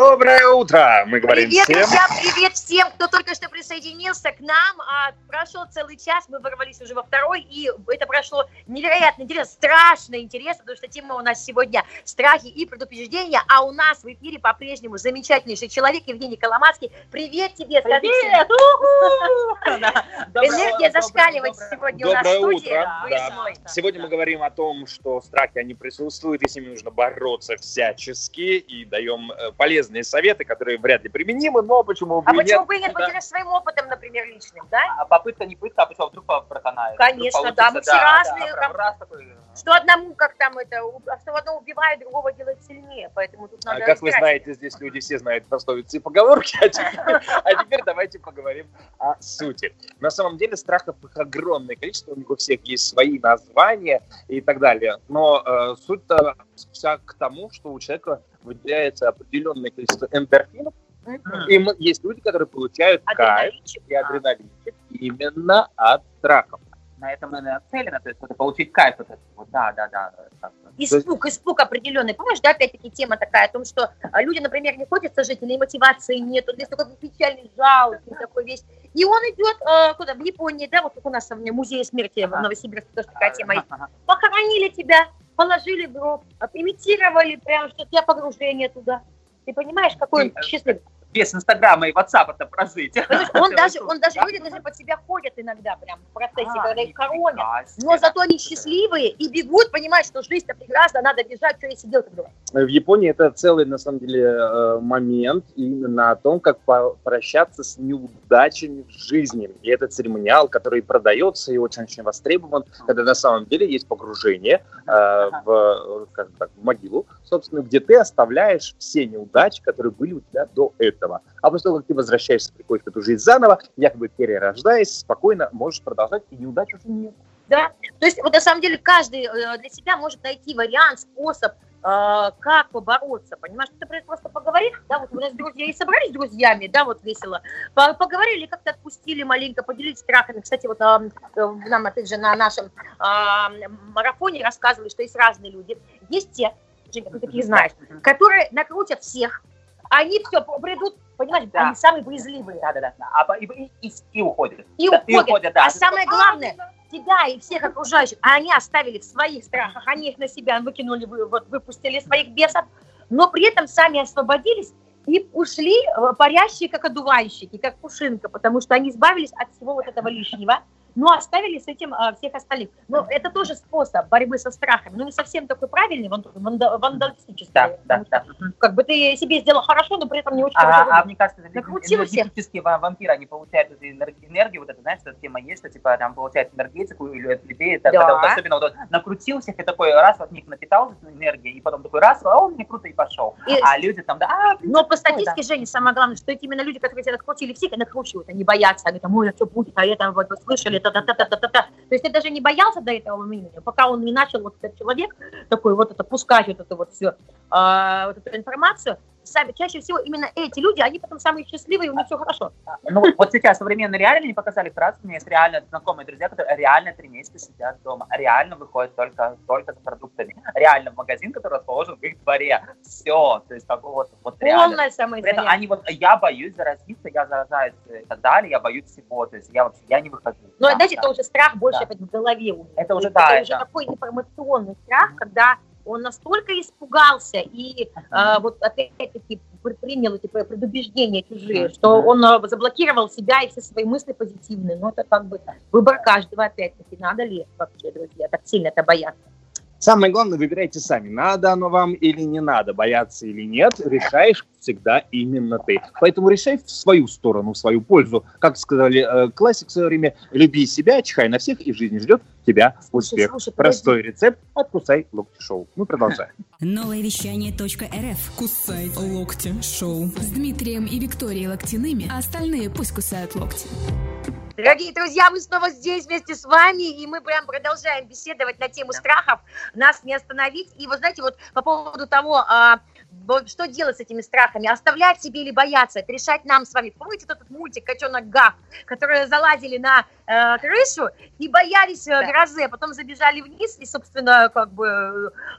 Доброе утро, мы говорим Привет, всем. друзья, привет всем, кто только что присоединился к нам. А, прошел целый час, мы ворвались уже во второй, и это прошло невероятно интересно, страшно интересно, потому что тема у нас сегодня страхи и предупреждения, а у нас в эфире по-прежнему замечательнейший человек Евгений Коломацкий. Привет тебе, скажи Привет! Энергия Доброе- зашкаливает сегодня у нас в студии. Сегодня мы говорим о том, что страхи, они присутствуют, и с ними нужно бороться всячески, и даем э, полезные советы, которые вряд ли применимы, но почему бы А и почему нет. бы и нет, Да. поделишься своим опытом, например, личным, да? А попытка не пытка, а почему вдруг проканает? Конечно, да, мы все разные, прям там- раз такой, э, Что одному, как там это, что одно убивает, другого делает сильнее, поэтому тут А надо Как вы знаете, здесь люди все знают пословицы и поговорки, а теперь, а теперь давайте поговорим о сути. На самом деле страхов их огромное количество, у них у всех есть свои названия и так далее, но э, суть-то вся к тому, что у человека выделяется определенное количество эндорфинов, и есть люди, которые получают кайф и адреналинчик именно от страхов. На этом и нацелено, то есть вот получить кайф вот этот вот, да, да, да. Испуг, испуг определенный. Помнишь, да, опять-таки тема такая о том, что а, люди, например, не хочется жить, или мотивации нет, он весь такой печальный, жалкий такой весь. И он идет э, куда? В Японии, да, вот как у нас в музее смерти в Ага. Новосибирске тоже такая тема есть. Ага. Похоронили тебя, положили в гроб, а, имитировали прям, что у тебя погружение туда. Ты понимаешь, какой он э, счастливый. Без Инстаграма и Ватсапа-то прожить. Понимаешь, он Это даже, он даже да. люди даже под себя ходят иногда прям в процессе, А, когда их хоронят. Но зато они счастливые и бегут, понимают, что жизнь-то прекрасна, надо бежать, что я сидел тогда. В Японии это целый, на самом деле, э, момент именно о том, как прощаться с неудачами в жизни. И это церемониал, который продается и очень-очень востребован, когда на самом деле есть погружение э, в, как бы так, в могилу, собственно, где ты оставляешь все неудачи, которые были у тебя до этого. А после того, как ты возвращаешься, приходишь в эту жизнь заново, якобы перерождаясь, спокойно можешь продолжать, и неудач уже нет. Да? То есть вот на самом деле каждый э, для себя может найти вариант, способ, э, как побороться, понимаешь? Ты, просто поговоришь, да, вот у нас друзья и собрались с друзьями, да, вот весело, по- поговорили, как-то отпустили маленько, поделились страхами. Кстати, вот э, нам, опять же, на нашем а, марафоне рассказывали, что есть разные люди. Есть те, Женька, ты таких знаешь, которые накрутят всех, они все придут, понимаешь, Да. они самые боязливые. Да, да, да. А, и, и, и, и уходят. И Да, уходят. да. А самое главное, тебя и всех окружающих, а они оставили в своих страхах, они их на себя выкинули, вы- вот, выпустили своих бесов, но при этом сами освободились и ушли э, парящие, как одуванчики, как пушинка, потому что они избавились от всего вот этого лишнего, но оставили с этим э, всех остальных. Но это тоже способ борьбы со страхами, но не совсем такой правильный, ван- ванда- вандалистический. Да, да, да. Как бы ты себе сделал хорошо, но при этом не очень хорошо. А, а мне кажется, Накрутил всех. энергетические ва- вампиры, они получают эту энер- энергию, вот это, знаешь, эта тема есть, что типа там получают энергетику или от людей, это, Да. когда вот особенно вот, накрутил всех и такой раз от них напитался этой энергией, и потом такой раз, а он мне круто и пошел. И- А люди там, да, а, блин, Но по статистике, Женя, самое главное, что эти именно люди, которые тебя накрутили всех, накручивают, они боятся, они там, ой, а что будет, а это вот вы слышали, та-та-та-та-та-та. То есть ты даже не боялся до этого времени, пока он не начал, вот этот человек, такой вот это, пускать вот это вот все, вот эту информацию, сами, чаще всего именно эти люди, они потом самые счастливые, у них все хорошо. Ну, вот- вот сейчас современные реально не показали раз, у меня есть реально знакомые друзья, которые реально три месяца сидят дома, реально выходят только, только за продуктами, реально в магазин, который расположен в их дворе, все, то есть как вот, вот реально. Этом самоизоляция. они вот, я боюсь заразиться, я заражаюсь и так далее, я боюсь всего, то есть я вообще, я не выхожу. Но, Да, знаете, да. это уже страх больше Да. в голове. у них. Это уже, да, уже это- такой информационный страх, когда он настолько испугался и а, вот опять-таки при- принял эти пр- предубеждения чужие, что он а, заблокировал себя и все свои мысли позитивные. Но это как бы выбор каждого опять-таки. Надо ли вообще, друзья, так сильно это бояться? Самое главное, выбирайте сами, надо оно вам или не надо, бояться или нет, решаешь всегда именно ты. Поэтому решай в свою сторону, в свою пользу. Как сказали э, классик в свое время, люби себя, чихай на всех, и в жизни ждет тебя успех. слушай, подожди. Простой рецепт, откусай локти шоу. Мы продолжаем. Новое вещание .рф. Кусай локти шоу. С Дмитрием и Викторией Локтяными, а остальные пусть кусают локти. Дорогие друзья, мы снова здесь вместе с вами, и мы прям продолжаем беседовать на тему страхов, нас не остановить. И вы знаете, вот по поводу того, а, что делать с этими страхами, оставлять себе или бояться, это решать нам с вами. Помните тот, этот мультик «Котенок Гав», которые залазили на э, крышу и боялись э, грозы, а потом забежали вниз, и, собственно, как бы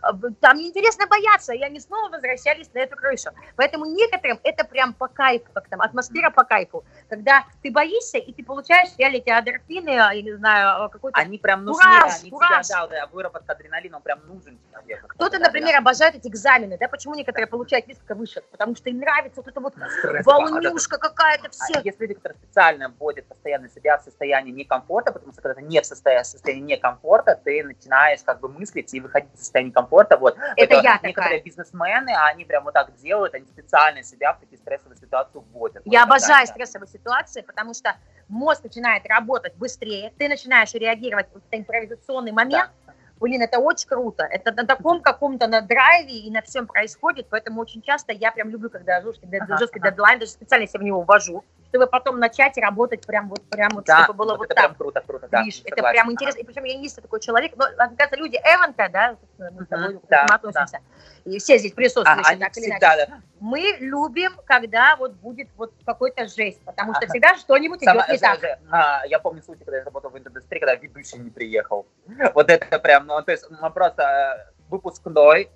э, там неинтересно бояться, и они снова возвращались на эту крышу. Поэтому некоторым это прям по кайфу, как там, атмосфера по кайфу, когда ты боишься, и ты получаешь реально эти адреналины, я не знаю, какой-то Они прям нужны, кураж, они кураж. тебя, да, да, выработка адреналина, он прям нужен человеку. Кто-то, Да, например, обожает эти экзамены, да, почему некоторые получают несколько вышек, потому что им нравится вот это вот Стресс, волнюшка какая-то, А все. Есть люди, которые специально вводят постоянно себя в состояние некомфорта, потому что когда ты не в состоянии, состоянии некомфорта, ты начинаешь как бы мыслить и выходить из состояния комфорта. Вот. Это я некоторые такая. бизнесмены, они прям вот так делают, они специально себя в такие стрессовые ситуации вводят. Я Вот, да, обожаю да. стрессовые ситуации, потому что мозг начинает работать быстрее, ты начинаешь реагировать в импровизационный момент. Блин, это очень круто. Это на таком каком-то на драйве и на всем происходит, поэтому очень часто я прям люблю, когда жесткий, Ага, жесткий ага. дедлайн, даже специально себя в него ввожу, чтобы потом начать работать прям вот, прям вот, Да, чтобы было вот, это так. прям круто, круто, да. Видишь, это прям интересно. И причем я не такой человек, но, мне кажется, люди Эванта, да, мы с тобой к да, относимся, и все здесь присутствующие, они так или иначе. да. Мы любим, когда вот будет вот какой-то жесть, потому что всегда что-нибудь идет не так. а, я помню случай, когда я работал в индустрии, когда ведущий не приехал. Вот это прям, ну, то есть мы просто выпускной,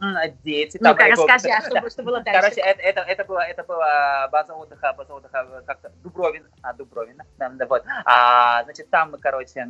дети. там Ну-ка, был- расскажи, а что, что было дальше? Короче, это, это, это было, это было база отдыха, база отдыха как-то Дубровин, а, Дубровин, да, да, вот. А, значит, там мы, короче,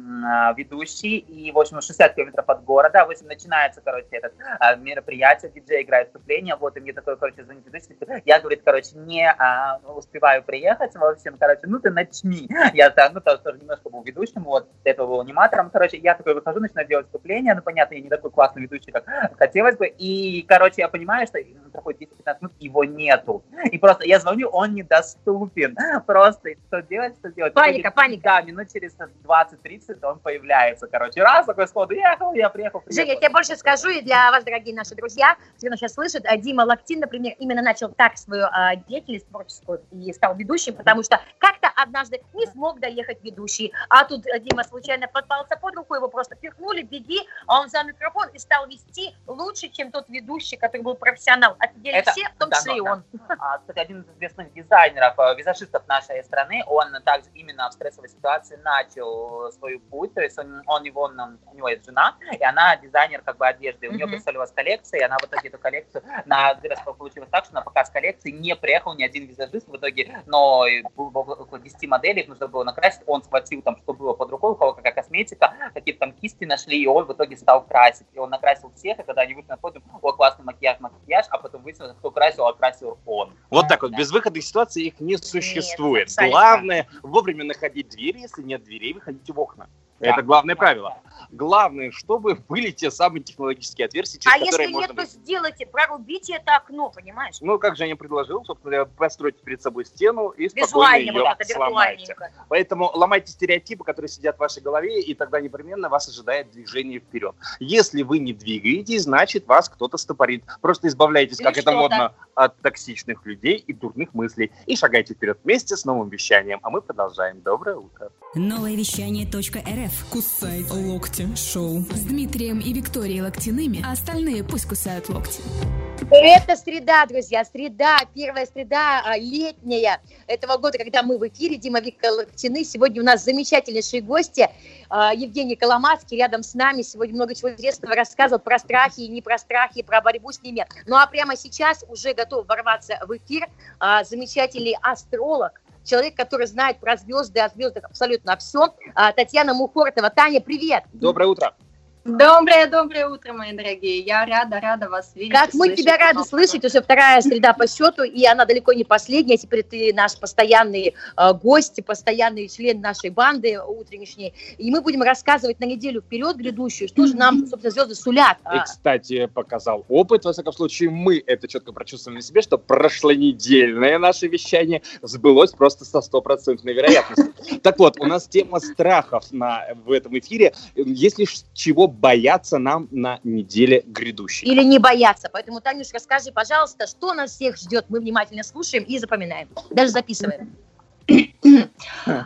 ведущий, и, в общем, 60 километров от города, в общем, начинается, короче, это а, мероприятие, диджей играет вступление, вот, и мне такой, короче, звонит ведущий, я, говорит, короче, не а, успеваю приехать, в общем, короче, ну ты начни. Я, да, ну, тоже, тоже немножко был ведущим, вот, до этого был аниматором, короче, я такой выхожу, начинаю делать вступление, ну, понятно, я не такой классный ведущий, как хотелось бы, и, короче, я понимаю, что проходит 10-15 минут, его нету, и просто я звоню, он недоступен, просто, что делать, что делать. Паника, паника. Да, минут через 20-30 он появляется, короче, раз, такой сходу, ехал, я приехал, приехал. Женя, я тебе больше скажу, и для вас, дорогие наши друзья, кто нас сейчас слышит, а, Дима Лактин, например, именно начал так свою а, деятельность творческую и стал ведущим, потому что как-то однажды не смог доехать ведущий, а тут а, Дима случайно подпался под руку, его просто пихнули, беги, а он взял микрофон и стал вести лучше, чем тот ведущий, который был профессионал. Офигели Это- все, в том да, числе и да, он. А, кстати, один из известных дизайнеров, э, визажистов нашей страны, он также именно в стрессовой ситуации начал свой путь, то есть он, он его, он- у него есть жена, и она дизайнер как бы одежды, у нее представилась коллекция, и она в итоге эту коллекцию, на один раз получилось так, что на показ коллекции не приехал ни один визажист, в итоге, но было около 10 моделей, их нужно было накрасить, он схватил там, что было под рукой, у кого какая косметика, какие-то там кисти нашли, и он в итоге стал красить, и он накрасил всех, и когда они вышли на подиум, о, классный макияж, макияж, а потом выяснилось, кто красил, а красил он. Вот так вот, Да. безвыходных ситуаций их не существует. абсолютно. Главное вовремя находить двери, если нет дверей, выходите в окна. Да. Это главное Да, правило. Главное, чтобы были те самые технологические отверстия, А через которые если можно нет, то сделайте, прорубите это окно, понимаешь? Ну, как Женя предложил, собственно, говоря, постройте перед собой стену и спокойно ее вот это сломайте. виртуальненько. Поэтому ломайте стереотипы, которые сидят в вашей голове, и тогда непременно вас ожидает движение вперед. Если вы не двигаетесь, значит вас кто-то стопорит. Просто избавляйтесь, Или как это что-то. модно, от токсичных людей и дурных мыслей. И шагайте вперед вместе с новым вещанием. А мы продолжаем. Доброе утро. Новое вещание .рф. Кусай локти шоу. С Дмитрием и Викторией Локтяными, а остальные пусть кусают локти. Это среда, друзья, среда, первая среда а, летняя этого года, когда мы в эфире, Дима Вика Локтины. Сегодня у нас замечательнейшие гости. А, Евгений Коломацкий рядом с нами. Сегодня много чего интересного рассказывал про страхи и не про страхи, про борьбу с ними. Ну а прямо сейчас уже готов ворваться в эфир а, замечательный астролог, человек, который знает про звезды, о звездах абсолютно все. Татьяна Мухортова. Таня, привет! Доброе утро. Доброе, доброе утро, мои дорогие. Я рада, рада вас видеть. Как мы слышать тебя рады слышать, уже вторая среда по счету, и она далеко не последняя. Теперь ты наш постоянный э, гость, постоянный член нашей банды утренней. И мы будем рассказывать на неделю вперед грядущую, что же нам, собственно, звезды сулят. И, кстати, показал опыт, во всяком случае, мы это четко прочувствовали на себе, что прошлонедельное наше вещание сбылось просто со стопроцентной вероятностью. Так вот, у нас тема страхов на, в этом эфире. Есть ли ш- чего бояться нам на неделе грядущей? Или не бояться. Поэтому, Танюш, расскажи, пожалуйста, что нас всех ждет. Мы внимательно слушаем и запоминаем. Даже записываем.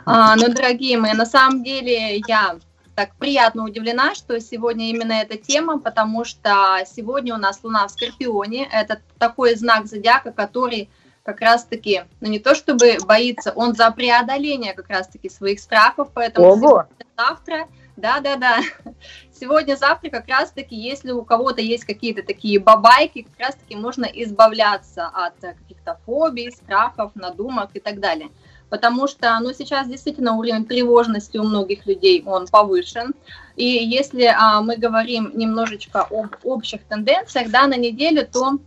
А, ну, дорогие мои, на самом деле я так приятно удивлена, что сегодня именно эта тема, потому что сегодня у нас Луна в Скорпионе. Это такой знак зодиака, который как раз-таки, ну не то чтобы боится, он за преодоление как раз-таки своих страхов, поэтому завтра, да-да-да, сегодня-завтра как раз-таки, если у кого-то есть какие-то такие бабайки, как раз-таки можно избавляться от каких-то фобий, страхов, надумок и так далее. Потому что, ну, сейчас действительно уровень тревожности у многих людей, он повышен. И если а, мы говорим немножечко об общих тенденциях, да, на неделю, то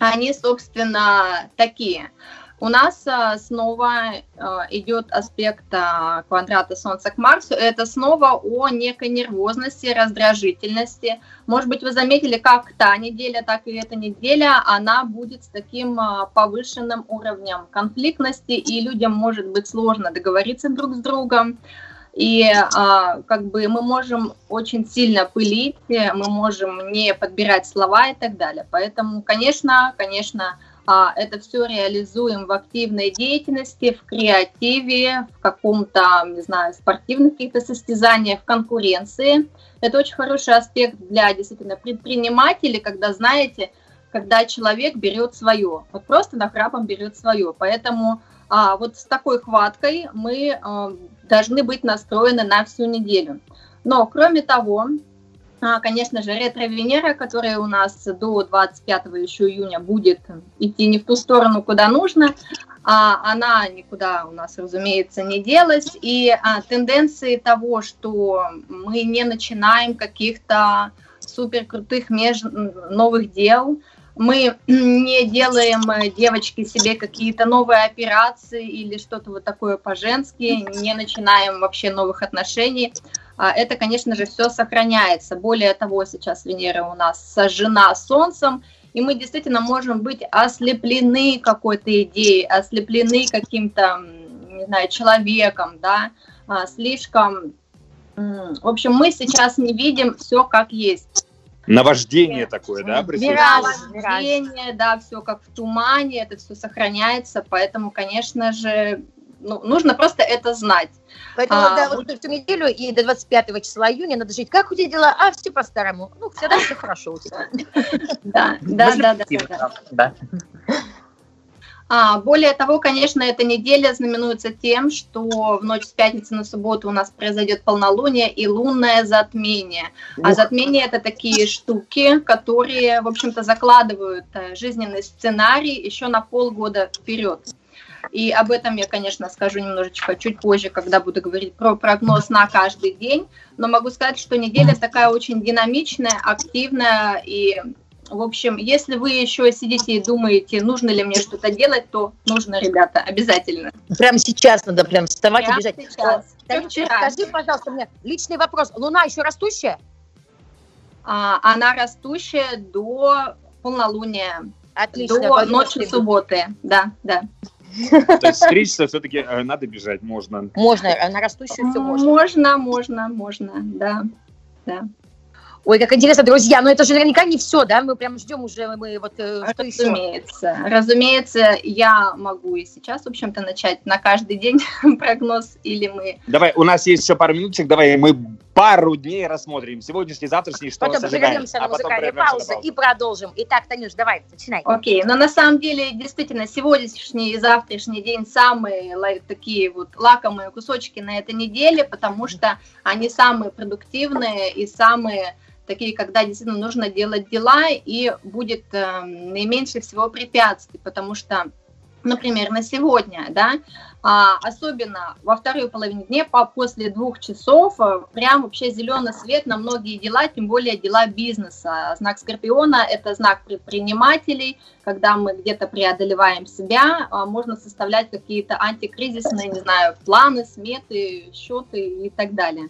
они, собственно, такие. У нас а, снова а, идет аспект а, квадрата Солнца к Марсу. Это снова о некой нервозности, раздражительности. Может быть, вы заметили, как та неделя, так и эта неделя, она будет с таким повышенным уровнем конфликтности, и людям может быть сложно договориться друг с другом. И а, как бы мы можем очень сильно пылить, мы можем не подбирать слова и так далее. Поэтому, конечно, конечно, а, это все реализуем в активной деятельности, в креативе, в каком-то, не знаю, спортивных каких-то состязаниях, в конкуренции. Это очень хороший аспект для действительно предпринимателей, когда, знаете, когда человек берет свое, вот просто нахрапом берет свое. Поэтому а, вот с такой хваткой мы а, должны быть настроены на всю неделю. Но, кроме того, конечно же, ретро-Венера, которая у нас до 25 еще июня будет идти не в ту сторону, куда нужно, а она никуда у нас, разумеется, не делась. И а, тенденции того, что мы не начинаем каких-то супер крутых меж... новых дел, мы не делаем, э, девочки, себе какие-то новые операции или что-то вот такое по-женски, не начинаем вообще новых отношений. А, это, конечно же, все сохраняется. Более того, сейчас Венера у нас сожжена Солнцем, и мы действительно можем быть ослеплены какой-то идеей, ослеплены каким-то, не знаю, человеком, да, а, слишком... В общем, мы сейчас не видим все как есть. Наваждение такое, да, присутствует? Наваждение, да, все как в тумане, это все сохраняется, поэтому, конечно же, ну, нужно просто это знать. Поэтому, а, да, вот эту неделю и до 25 числа июня надо жить. Как у тебя дела? А, все по-старому. Ну, всегда все хорошо у тебя. Да, да, да, да. А, более того, конечно, эта неделя знаменуется тем, что в ночь с пятницы на субботу у нас произойдет полнолуние и лунное затмение. А затмение это такие штуки, которые, в общем-то, закладывают э, жизненный сценарий еще на полгода вперед. И об этом я, конечно, скажу немножечко чуть позже, когда буду говорить про прогноз на каждый день. Но могу сказать, что неделя такая очень динамичная, активная и в общем, если вы еще сидите и думаете, нужно ли мне что-то делать, то нужно, ребята, обязательно. Прямо сейчас надо прям вставать прямо и бежать. Сейчас. скажи, пожалуйста, мне личный вопрос. Луна еще растущая? А, она растущая до полнолуния. Отлично. До ночи субботы. Да, да. То есть встретиться все-таки э, надо бежать, можно. Можно, а на растущую все можно. Можно, можно, можно, да, да. Ой, как интересно, друзья, но это же наверняка не все, да? Мы прям ждем уже, мы вот э, что Разумеется, еще? разумеется, я могу и сейчас, в общем-то, начать на каждый день прогноз, или мы... Давай, у нас есть еще пару минуточек, давай мы пару дней рассмотрим, сегодняшний, завтрашний, что Потом прервемся на а музыкальную паузу и продолжим. Итак, Танюш, давай, начинай. Окей, но на самом деле, действительно, сегодняшний и завтрашний день самые такие вот лакомые кусочки на этой неделе, потому что они самые продуктивные и самые такие, когда действительно нужно делать дела, и будет э, наименьше всего препятствий, потому что, например, на сегодня, да, а, особенно во второй половине дня, по, после двух часов, э, прям вообще зеленый свет на многие дела, тем более дела бизнеса. Знак Скорпиона – это знак предпринимателей, когда мы где-то преодолеваем себя, а, можно составлять какие-то антикризисные, не знаю, планы, сметы, счеты и так далее.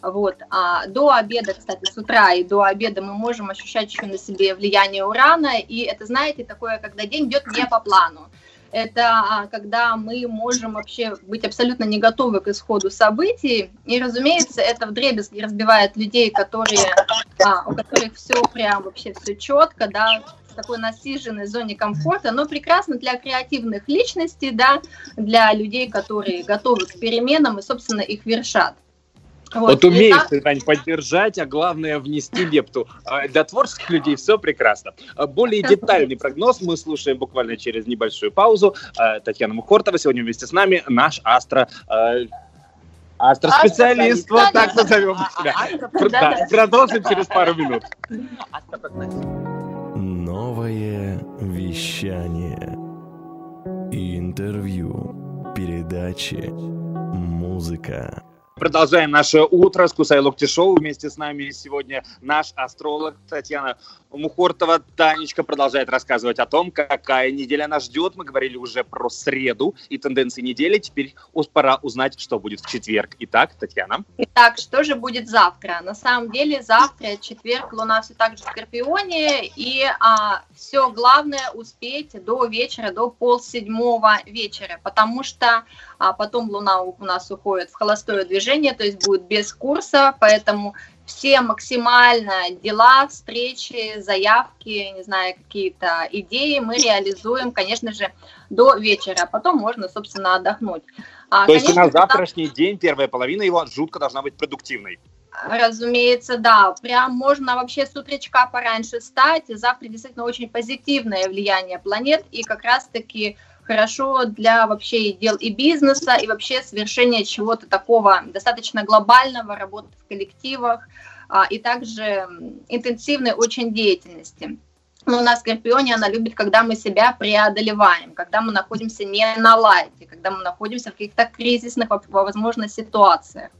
Вот. А до обеда, кстати, с утра и до обеда мы можем ощущать еще на себе влияние урана, и это, знаете, такое, когда день идет не по плану. Это а, когда мы можем вообще быть абсолютно не готовы к исходу событий. И, разумеется, это в дребезги разбивает людей, которые, а, у которых все прям вообще все четко, да, в такой насиженной зоне комфорта, но прекрасно для креативных личностей, да, для людей, которые готовы к переменам и, собственно, их вершат. Вот, вот умеешь ты, Тань, поддержать, а главное внести лепту. А, для творческих людей все прекрасно. А, более детальный прогноз мы слушаем буквально через небольшую паузу. А, Татьяна Мухортова сегодня вместе с нами, наш астро... Астро-специалист, вот так назовем себя. Продолжим через пару минут. Новое вещание. Интервью. Передачи. Музыка. Продолжаем наше утро с Кусай Локти Шоу. Вместе с нами сегодня наш астролог Татьяна Мухортова. Танечка продолжает рассказывать о том, какая неделя нас ждет. Мы говорили уже про среду и тенденции недели. Теперь пора узнать, что будет в четверг. Итак, Татьяна. Итак, что же будет завтра? На самом деле завтра, четверг, Луна все так же в Скорпионе. И а, все главное успеть до вечера, до полседьмого вечера. Потому что а потом Луна у нас уходит в холостое движение, то есть будет без курса, поэтому все максимально дела, встречи, заявки, не знаю, какие-то идеи мы реализуем, конечно же, до вечера, а потом можно, собственно, отдохнуть. А, То конечно, есть у нас завтрашний да, день, первая половина его жутко должна быть продуктивной. Разумеется, да. Прям можно вообще с утречка пораньше встать. Завтра действительно очень позитивное влияние планет, и как раз-таки хорошо для вообще дел и бизнеса, и вообще совершения чего-то такого достаточно глобального, работы в коллективах, а, и также интенсивной очень деятельности. Но у нас в Скорпионе она любит, когда мы себя преодолеваем, когда мы находимся не на лайте, когда мы находимся в каких-то кризисных, возможно, ситуациях.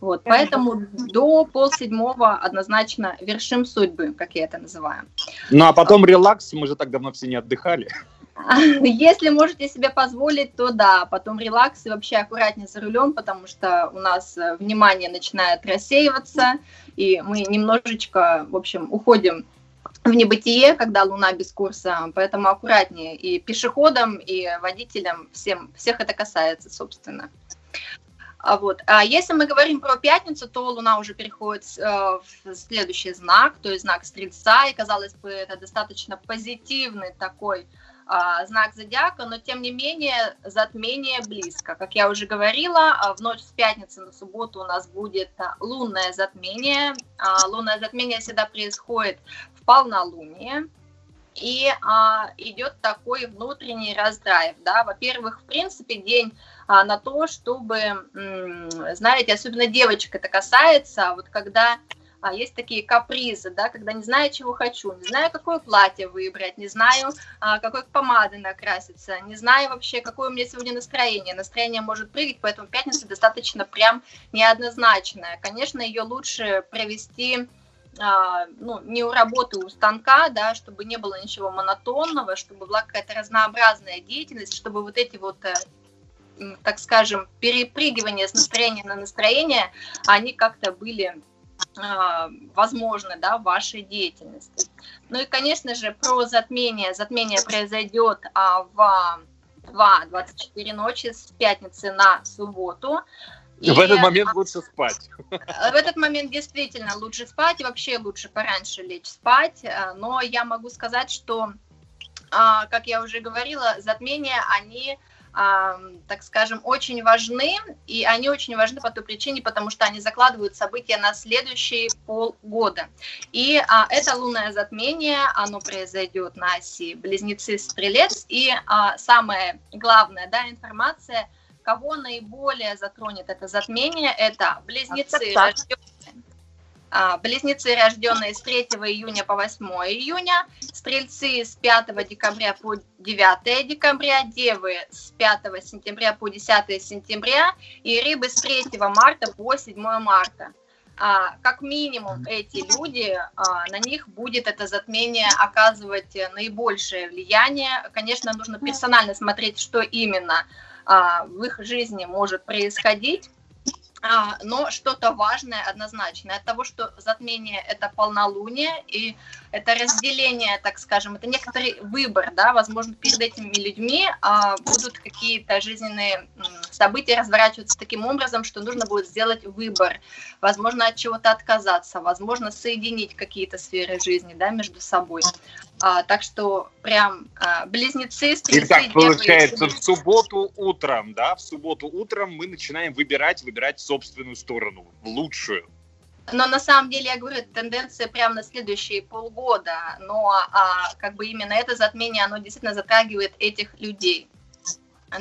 Вот, поэтому до полседьмого однозначно вершим судьбы, как я это называю. Ну а потом релакс, мы же так давно все не отдыхали. Если можете себе позволить, то да, потом релакс и вообще аккуратнее за рулем, потому что у нас э, внимание начинает рассеиваться, и мы немножечко, в общем, уходим в небытие, когда Луна без курса, поэтому аккуратнее и пешеходам, и водителям, всем, всех это касается, собственно. А вот. А если мы говорим про пятницу, то Луна уже переходит э, в следующий знак, то есть знак Стрельца, и, казалось бы, это достаточно позитивный такой а, знак зодиака, но тем не менее затмение близко. Как я уже говорила, а, в ночь с пятницы на субботу у нас будет а, лунное затмение. Лунное затмение всегда происходит в полнолуние. И а, идет такой внутренний раздрайв, да, во-первых, в принципе, день а, на то, чтобы, м, знаете, особенно девочек это касается, вот когда а есть такие капризы, да, когда не знаю, чего хочу, не знаю, какое платье выбрать, не знаю, а, какой помады накраситься, не знаю вообще, какое у меня сегодня настроение. Настроение может прыгать, поэтому пятница достаточно прям неоднозначная. Конечно, ее лучше провести а, ну, не у работы у станка, да, чтобы не было ничего монотонного, чтобы была какая-то разнообразная деятельность, чтобы вот эти вот э, так скажем, перепрыгивания с настроения на настроение, они как-то были а, возможны да, в вашей деятельности. Ну и, конечно же, про затмение. Затмение произойдет а, в 2-24 ночи с пятницы на субботу. И в этот момент лучше спать. В этот момент действительно лучше спать, и вообще лучше пораньше лечь спать. Но я могу сказать, что, а, как я уже говорила, затмения, они так скажем, очень важны, и они очень важны по той причине, потому что они закладывают события на следующие полгода. И а, это лунное затмение, оно произойдет на оси Близнецы-Стрелец, и а, самое главное, да, информация, кого наиболее затронет это затмение, это Близнецы, рожденные близнецы, рожденные с 3 июня по 8 июня, стрельцы с 5 декабря по 9 декабря, девы с 5 сентября по 10 сентября и рыбы с 3 марта по 7 марта. А, как минимум эти люди, а, на них будет это затмение оказывать наибольшее влияние. Конечно, нужно персонально смотреть, что именно в их жизни может происходить а, но что-то важное однозначно. От того, что затмение – это полнолуние, и это разделение, так скажем, это некоторый выбор, да, возможно, перед этими людьми а, будут какие-то жизненные события разворачиваться таким образом, что нужно будет сделать выбор, возможно, от чего-то отказаться, возможно, соединить какие-то сферы жизни, да, между собой. А, так что прям а, близнецы, стрельцы, Итак, получается, в субботу утром, да, в субботу утром мы начинаем выбирать, выбирать собственную сторону, в лучшую. Но на самом деле, я говорю, тенденция прямо на следующие полгода. Но а, как бы именно это затмение, оно действительно затрагивает этих людей.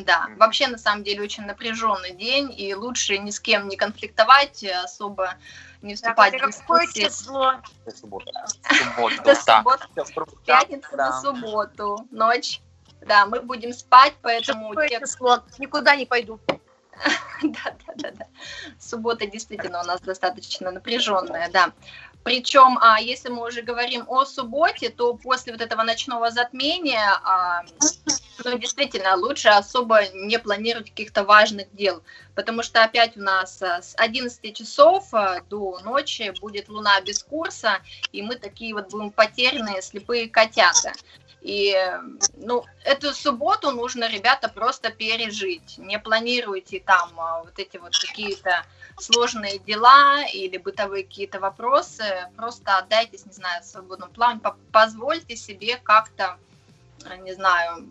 Да, вообще на самом деле очень напряженный день, и лучше ни с кем не конфликтовать, особо не вступать в Какое дискуссии. число? Это да. суббота, Всё, в пятницу да. на субботу, ночь. Да, мы будем спать, поэтому Какое те, число? Никуда не пойду. Да, да, да, да. Суббота действительно у нас достаточно напряженная, да. Причем, а, если мы уже говорим о субботе, то после вот этого ночного затмения, ну, действительно, лучше особо не планировать каких-то важных дел, потому что опять у нас а, с 11 часов а, до ночи будет луна без курса, и мы такие вот будем потерянные, слепые котята. И, ну, эту субботу нужно, ребята, просто пережить. Не планируйте там вот эти вот какие-то сложные дела или бытовые какие-то вопросы. Просто отдайтесь, не знаю, свободному плаванию. По- Позвольте себе как-то, не знаю,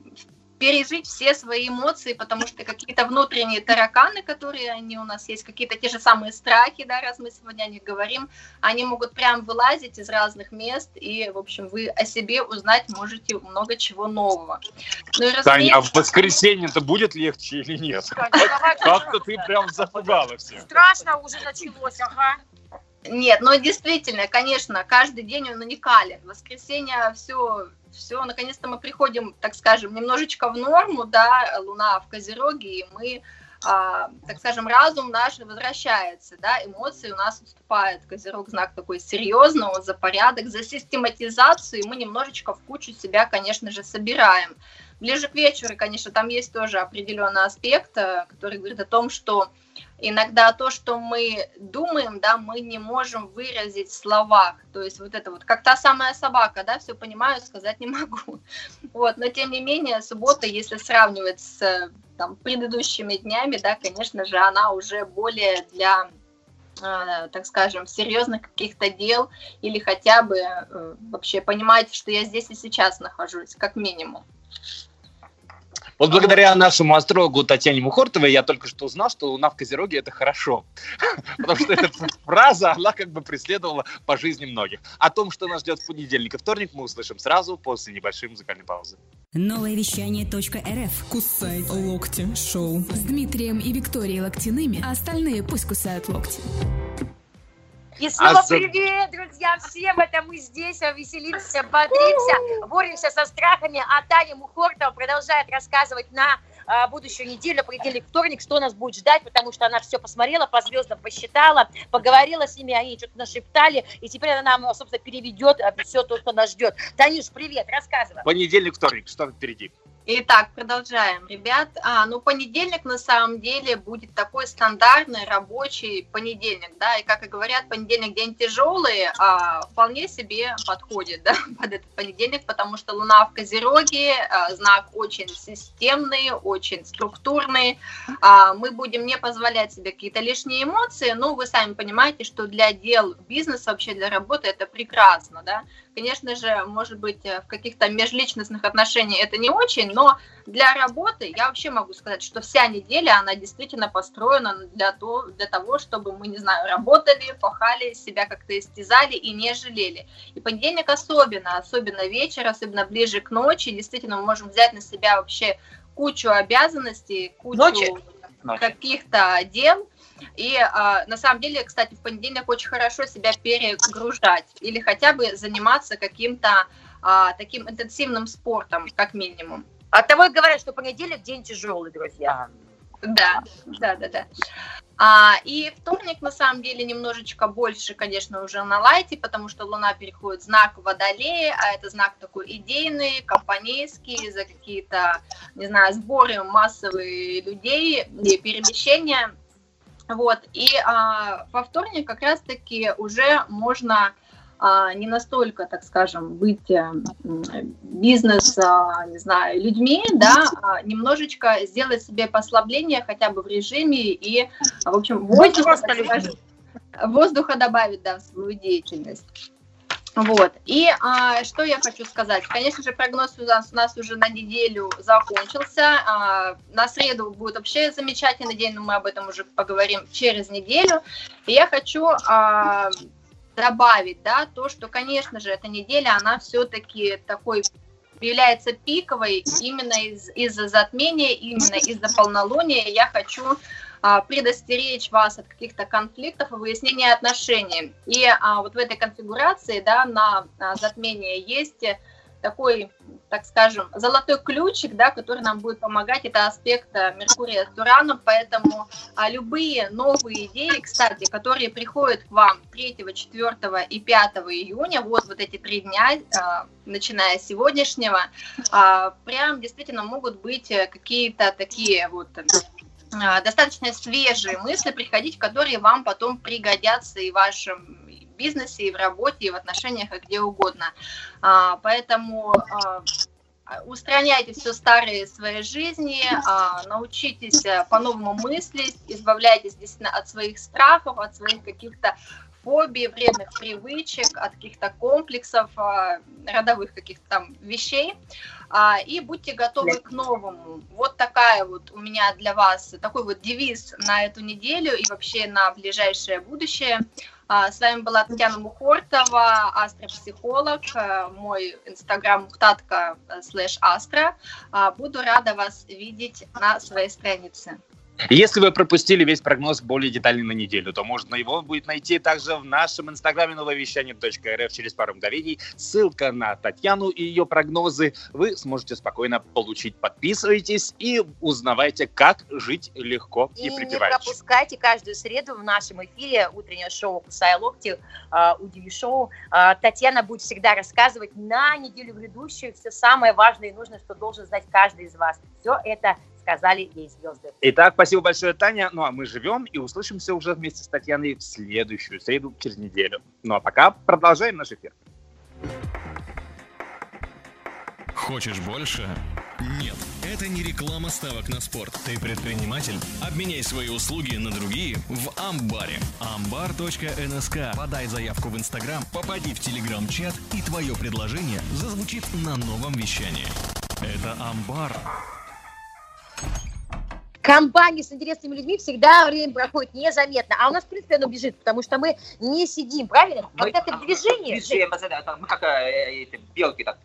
пережить все свои эмоции, потому что какие-то внутренние тараканы, которые они у нас есть, какие-то те же самые страхи, да, раз мы сегодня о них говорим, они могут прям вылазить из разных мест, и, в общем, вы о себе узнать можете много чего нового. Ну и Таня, а в воскресенье-то будет легче или нет? Как-то ты прям запугала всех. Страшно уже началось, ага. Нет, ну действительно, конечно, каждый день он уникален. В воскресенье все, все, наконец-то мы приходим, так скажем, немножечко в норму, да, Луна в Козероге, и мы, а, так скажем, разум наш возвращается, да, эмоции у нас уступают. Козерог знак такой серьезный, он за порядок, за систематизацию, и мы немножечко в кучу себя, конечно же, собираем. Ближе к вечеру, конечно, там есть тоже определенный аспект, э, который говорит о том, что иногда то, что мы думаем, да, мы не можем выразить в словах. То есть вот это вот, как та самая собака, да, все понимаю, сказать не могу. Вот, но тем не менее, суббота, если сравнивать с там, предыдущими днями, да, конечно же, она уже более для э, так скажем, серьезных каких-то дел или хотя бы э, вообще понимаете, что я здесь и сейчас нахожусь, как минимум. Вот благодаря нашему астрологу Татьяне Мухортовой я только что узнал, что Луна в Козероге – это хорошо. Потому что эта фраза, она как бы преследовала по жизни многих. О том, что нас ждет в понедельник и вторник, мы услышим сразу после небольшой музыкальной паузы. Новое вещание .рф. Кусай локти шоу. С Дмитрием и Викторией Локтяными, а остальные пусть кусают локти. И снова А за- привет, друзья, всем! Это мы здесь а, веселимся, бодримся, боремся со страхами. А Таня Мухортова продолжает рассказывать на а, будущую неделю, понедельник, вторник, что нас будет ждать, потому что она все посмотрела, по звездам посчитала, поговорила с ними, они что-то нашептали, и теперь она нам, собственно, переведет все то, что нас ждет. Танюш, привет, рассказывай. Понедельник, вторник, что впереди? Итак, продолжаем, ребят. А, ну, понедельник на самом деле будет такой стандартный рабочий понедельник, да, и как и говорят, понедельник день тяжелый, а вполне себе подходит, да, под этот понедельник, потому что Луна в Козероге, а, знак очень системный, очень структурный, а, мы будем не позволять себе какие-то лишние эмоции, но вы сами понимаете, что для дел бизнеса, вообще для работы это прекрасно, да, Конечно же, может быть, в каких-то межличностных отношениях это не очень, но для работы я вообще могу сказать, что вся неделя, она действительно построена для, то, для того, чтобы мы, не знаю, работали, пахали, себя как-то истязали и не жалели. И понедельник особенно, особенно вечер, особенно ближе к ночи, действительно мы можем взять на себя вообще кучу обязанностей, кучу каких-то дел, и а, на самом деле, кстати, в понедельник очень хорошо себя перегружать или хотя бы заниматься каким-то а, таким интенсивным спортом, как минимум. От того и говорят, что понедельник день тяжелый, друзья. А, Да, да, да, да. А, и вторник, на самом деле, немножечко больше, конечно, уже на лайте, потому что Луна переходит в знак Водолея, а это знак такой идейный, компанейский, за какие-то, не знаю, сборы массовые людей перемещения. Вот, и а, во вторник как раз-таки уже можно а, не настолько, так скажем, быть э, бизнес, а, не знаю, людьми, да, а немножечко сделать себе послабление хотя бы в режиме и, а, в общем, воздуха, скажем, воздуха добавить, да, в свою деятельность. Вот. И а, что я хочу сказать. Конечно же, прогноз у нас, у нас уже на неделю закончился. А, на среду будет вообще замечательный день, но мы об этом уже поговорим через неделю. И я хочу а, добавить, да, то, что, конечно же, эта неделя, она все-таки такой является пиковой именно из, из-за затмения, именно из-за полнолуния. Я хочу а, предостеречь вас от каких-то конфликтов и выяснения отношений. И а, вот в этой конфигурации, да, на а, затмение есть такой, так скажем, золотой ключик, да, который нам будет помогать, это аспект Меркурия с Ураном, поэтому а, любые новые идеи, кстати, которые приходят к вам 3, 4 и 5 июня, вот, вот эти три дня, а, начиная с сегодняшнего, а, прям действительно могут быть какие-то такие вот а, достаточно свежие мысли приходить, которые вам потом пригодятся и в вашем бизнесе, и в работе, и в отношениях, и где угодно. А, поэтому а, устраняйте все старые своей жизни, научитесь э, по-новому мыслить, избавляйтесь действительно от своих страхов, от своих каких-то фобий, вредных привычек, от каких-то комплексов, родовых каких-то там вещей. А, и будьте готовы к новому. Вот такая вот у меня для вас такой вот девиз на эту неделю и вообще на ближайшее будущее. А, с вами была Татьяна Мухортова, астропсихолог, э, мой инстаграм мухтатка э, слэш астра. А, буду рада вас видеть на своей странице. Если вы пропустили весь прогноз более детальный на неделю, то можно его будет найти также в нашем инстаграме нововещание.рф через пару мгновений. Ссылка на Татьяну и ее прогнозы вы сможете спокойно получить. Подписывайтесь и узнавайте, как жить легко и, и не пропускайте каждую среду в нашем эфире утреннее шоу «Кусай локти», uh, «Удиви шоу». Uh, Татьяна будет всегда рассказывать на неделю грядущую все самое важное и нужное, что должен знать каждый из вас. Все это сказали ей звезды. Итак, спасибо большое, Таня. Ну а мы живем и услышимся уже вместе с Татьяной в следующую среду через неделю. Ну а пока продолжаем наш эфир. Хочешь больше? Нет, это не реклама ставок на спорт. Ты предприниматель? Обменяй свои услуги на другие в Амбаре. Амбар.нск. Подай заявку в Инстаграм, попади в Телеграм-чат, и твое предложение зазвучит на новом вещании. Это Амбар. Компании с интересными людьми всегда время проходит незаметно. А у нас, в принципе, оно бежит, потому что мы не сидим, правильно? Мы, Когда ты в движении... Движем, мы как э, эти белки. Так,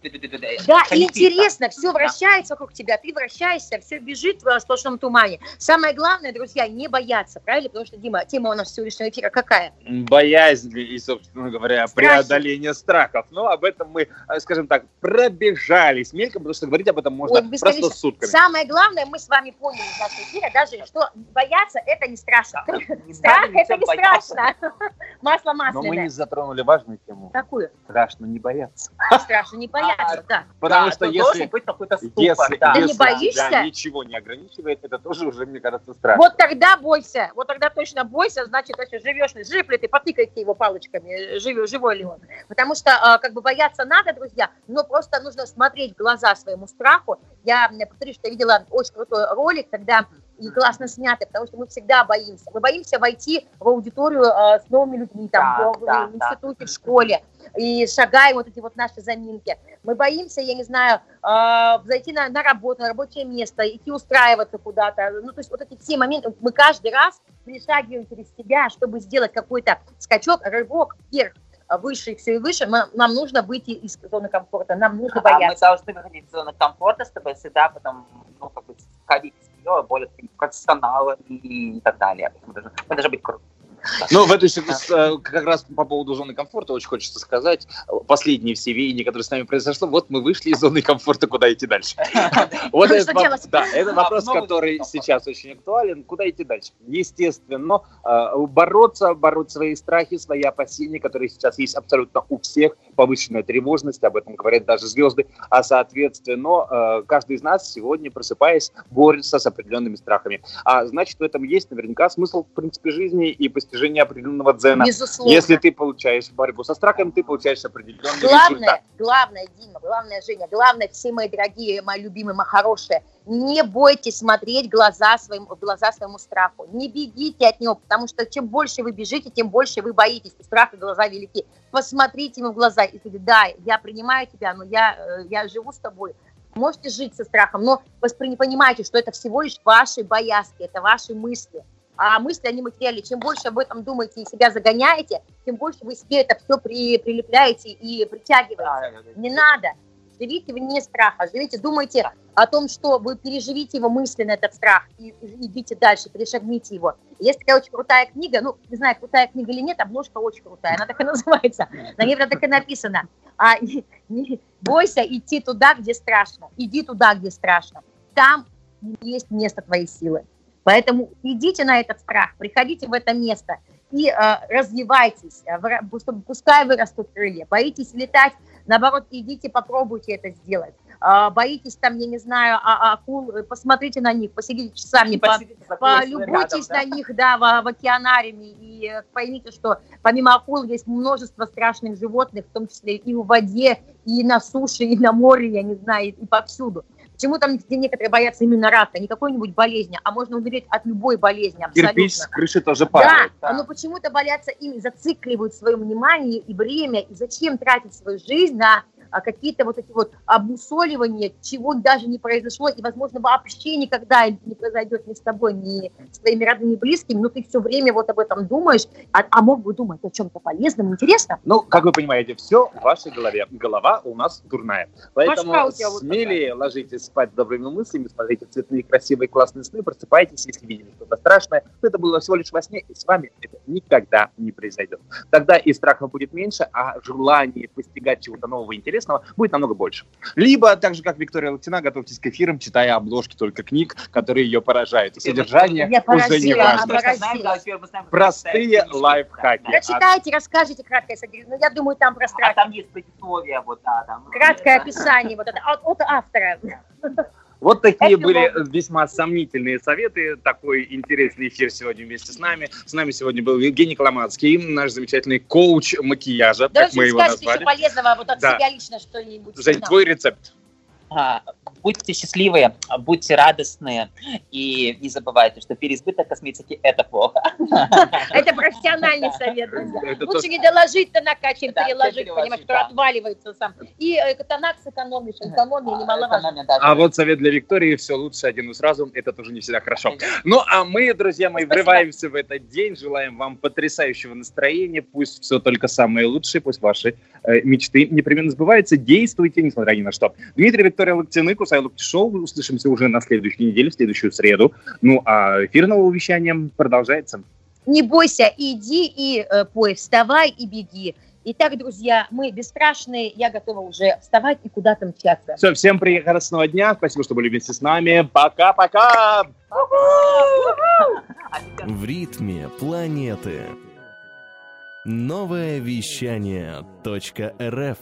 да, интересно, все вращается вокруг тебя, ты вращаешься, все бежит в сплошном тумане. Самое главное, друзья, не бояться, правильно? Потому что, Дима, тема у нас сегодняшнего эфира какая? Боязнь и, собственно говоря, Страхи. преодоление страхов. Но об этом мы, э, скажем так, пробежались мельком, потому что говорить об этом можно Ой, просто сутками. Самое главное, мы с вами поняли в нашей эфира даже, что бояться это не страшно. Страх это не страшно. Масло масляное. Но мы не затронули важную тему. Какую? Страшно не бояться. Страшно не бояться, да. Потому что если... быть какой-то ступор. Да, не боишься? ничего не ограничивает, это тоже уже, мне кажется, страшно. Вот тогда бойся. Вот тогда точно бойся, значит, если живешь, жив ли ты, потыкайте его палочками, живой, живой ли он. Потому что, а, как бы, бояться надо, друзья, но просто нужно смотреть в глаза своему страху. Я, повторю, что я видела очень крутой ролик, когда и классно сняты, потому что мы всегда боимся. Мы боимся войти в аудиторию э, с новыми людьми, там, да, в, да, в институте, да. в школе, и шагаем вот эти вот наши заминки. Мы боимся, я не знаю, э, зайти на, на работу, на рабочее место, идти устраиваться куда-то. Ну, то есть вот эти все моменты, мы каждый раз перешагиваем через себя, чтобы сделать какой-то скачок, рывок вверх выше и все и выше, мы, нам нужно выйти из зоны комфорта, нам нужно бояться. А мы должны выходить из зоны комфорта, чтобы всегда потом, ну, как бы, сходить ее более профессионалами и так далее. Мы должны быть крутыми. Ну, в этой э, как раз по поводу зоны комфорта очень хочется сказать. Последние все веяния, которые с нами произошло, вот мы вышли из зоны комфорта, куда идти дальше. Вот это да, это вопрос, который сейчас очень актуален. Куда идти дальше? Естественно, э, бороться, бороться свои страхи, свои опасения, которые сейчас есть абсолютно у всех, повышенная тревожность, об этом говорят даже звезды, а соответственно, э, каждый из нас сегодня, просыпаясь, борется с определенными страхами. А значит, в этом есть наверняка смысл, в принципе, жизни и постепенно достижения определенного дзена. Безусловно. Если ты получаешь борьбу со страхом, ты получаешь определенный главное, результат. Главное, Дима, главное, Женя, главное, все мои дорогие, мои любимые, мои хорошие, не бойтесь смотреть глаза своим, в глаза своему страху. Не бегите от него, потому что чем больше вы бежите, тем больше вы боитесь. У страха глаза велики. посмотрите ему в глаза и скажите, да, я принимаю тебя, но я, э, я живу с тобой. Можете жить со страхом, но воспри- понимайте, что это всего лишь ваши боязки, это ваши мысли. А мысли, они материальны. Чем больше об этом думаете и себя загоняете, тем больше вы себе это все при, прилепляете и притягиваете. Не надо. Живите вне страха, живите, думайте о том, что вы переживите его мысленно, этот страх, и идите дальше, перешагните его. Есть такая очень крутая книга, ну, не знаю, крутая книга или нет, обложка очень крутая, она так и называется, на ней так и написано. А, не, не бойся идти туда, где страшно, иди туда, где страшно. Там есть место твоей силы. Поэтому идите на этот страх, приходите в это место и э, развивайтесь, э, чтобы пускай вырастут крылья. Боитесь летать, Наоборот, идите, попробуйте это сделать. А, боитесь там, я не знаю, а, а, акул, посмотрите на них, посидите часами, по, полюбуйтесь рядом, да? на них, да, в, в океанариуме, и поймите, что помимо акул есть множество страшных животных, в том числе и в воде, и на суше, и на море, я не знаю, и повсюду. Почему там некоторые боятся именно рака, не какой-нибудь болезни, а можно умереть от любой болезни абсолютно. Кирпич с крыши тоже падает. Да, да. но почему-то боятся ими, зацикливают свое внимание и время, и зачем тратить свою жизнь на какие-то вот эти вот обмусоливания, чего даже не произошло, и, возможно, вообще никогда не произойдет ни с тобой, ни с твоими родными близкими, но ты все время вот об этом думаешь, а, а мог бы думать о чем-то полезном, интересном. Ну, как вы понимаете, все в вашей голове. Голова у нас дурная. Поэтому вот смелее такая. ложитесь спать добрыми мыслями, смотрите цветные, красивые, классные сны, просыпайтесь, если видели что-то страшное, то это было всего лишь во сне, и с вами это никогда не произойдет. Тогда и страха будет меньше, а желание постигать чего-то нового интересного интересного будет намного больше. Либо, так же, как Виктория Латина, готовьтесь к эфирам, читая обложки только книг, которые ее поражают. И содержание Я уже не важно. Простые лайфхаки. Прочитайте, расскажите краткое содержание. Ну, я думаю, там про страх. А там есть предисловие. Вот, да, там, Краткое описание вот это, от, от автора. Вот такие Это были весьма сомнительные советы. Такой интересный эфир сегодня вместе с нами. С нами сегодня был Евгений Коломацкий, наш замечательный коуч макияжа, да, как мы его назвали. еще полезного вот от да. себя лично что-нибудь. Жень, твой рецепт. А, будьте счастливые, будьте радостные и не забывайте, что переизбыток косметики – это плохо. Это профессиональный совет, Лучше не доложить-то чем переложить, понимаешь, что отваливается сам. И э, тонак сэкономишь, экономия немаловажна. А вот совет для Виктории – все лучше один и сразу, это тоже не всегда хорошо. Ну, а мы, друзья мои, врываемся в этот день, желаем вам потрясающего настроения, пусть все только самое лучшее, пусть ваши э, мечты непременно сбываются, действуйте, несмотря ни на что. Дмитрий Виктория Локтяны, Кусай Локти Шоу. Услышимся уже на следующей неделе, в следующую среду. Ну, а эфир нового вещания продолжается. Не бойся, иди и э, пой, вставай и беги. Итак, друзья, мы бесстрашные, я готова уже вставать и куда-то мчаться. Все, всем прекрасного дня, спасибо, что были вместе с нами. Пока-пока! В ритме планеты. Новое вещание .рф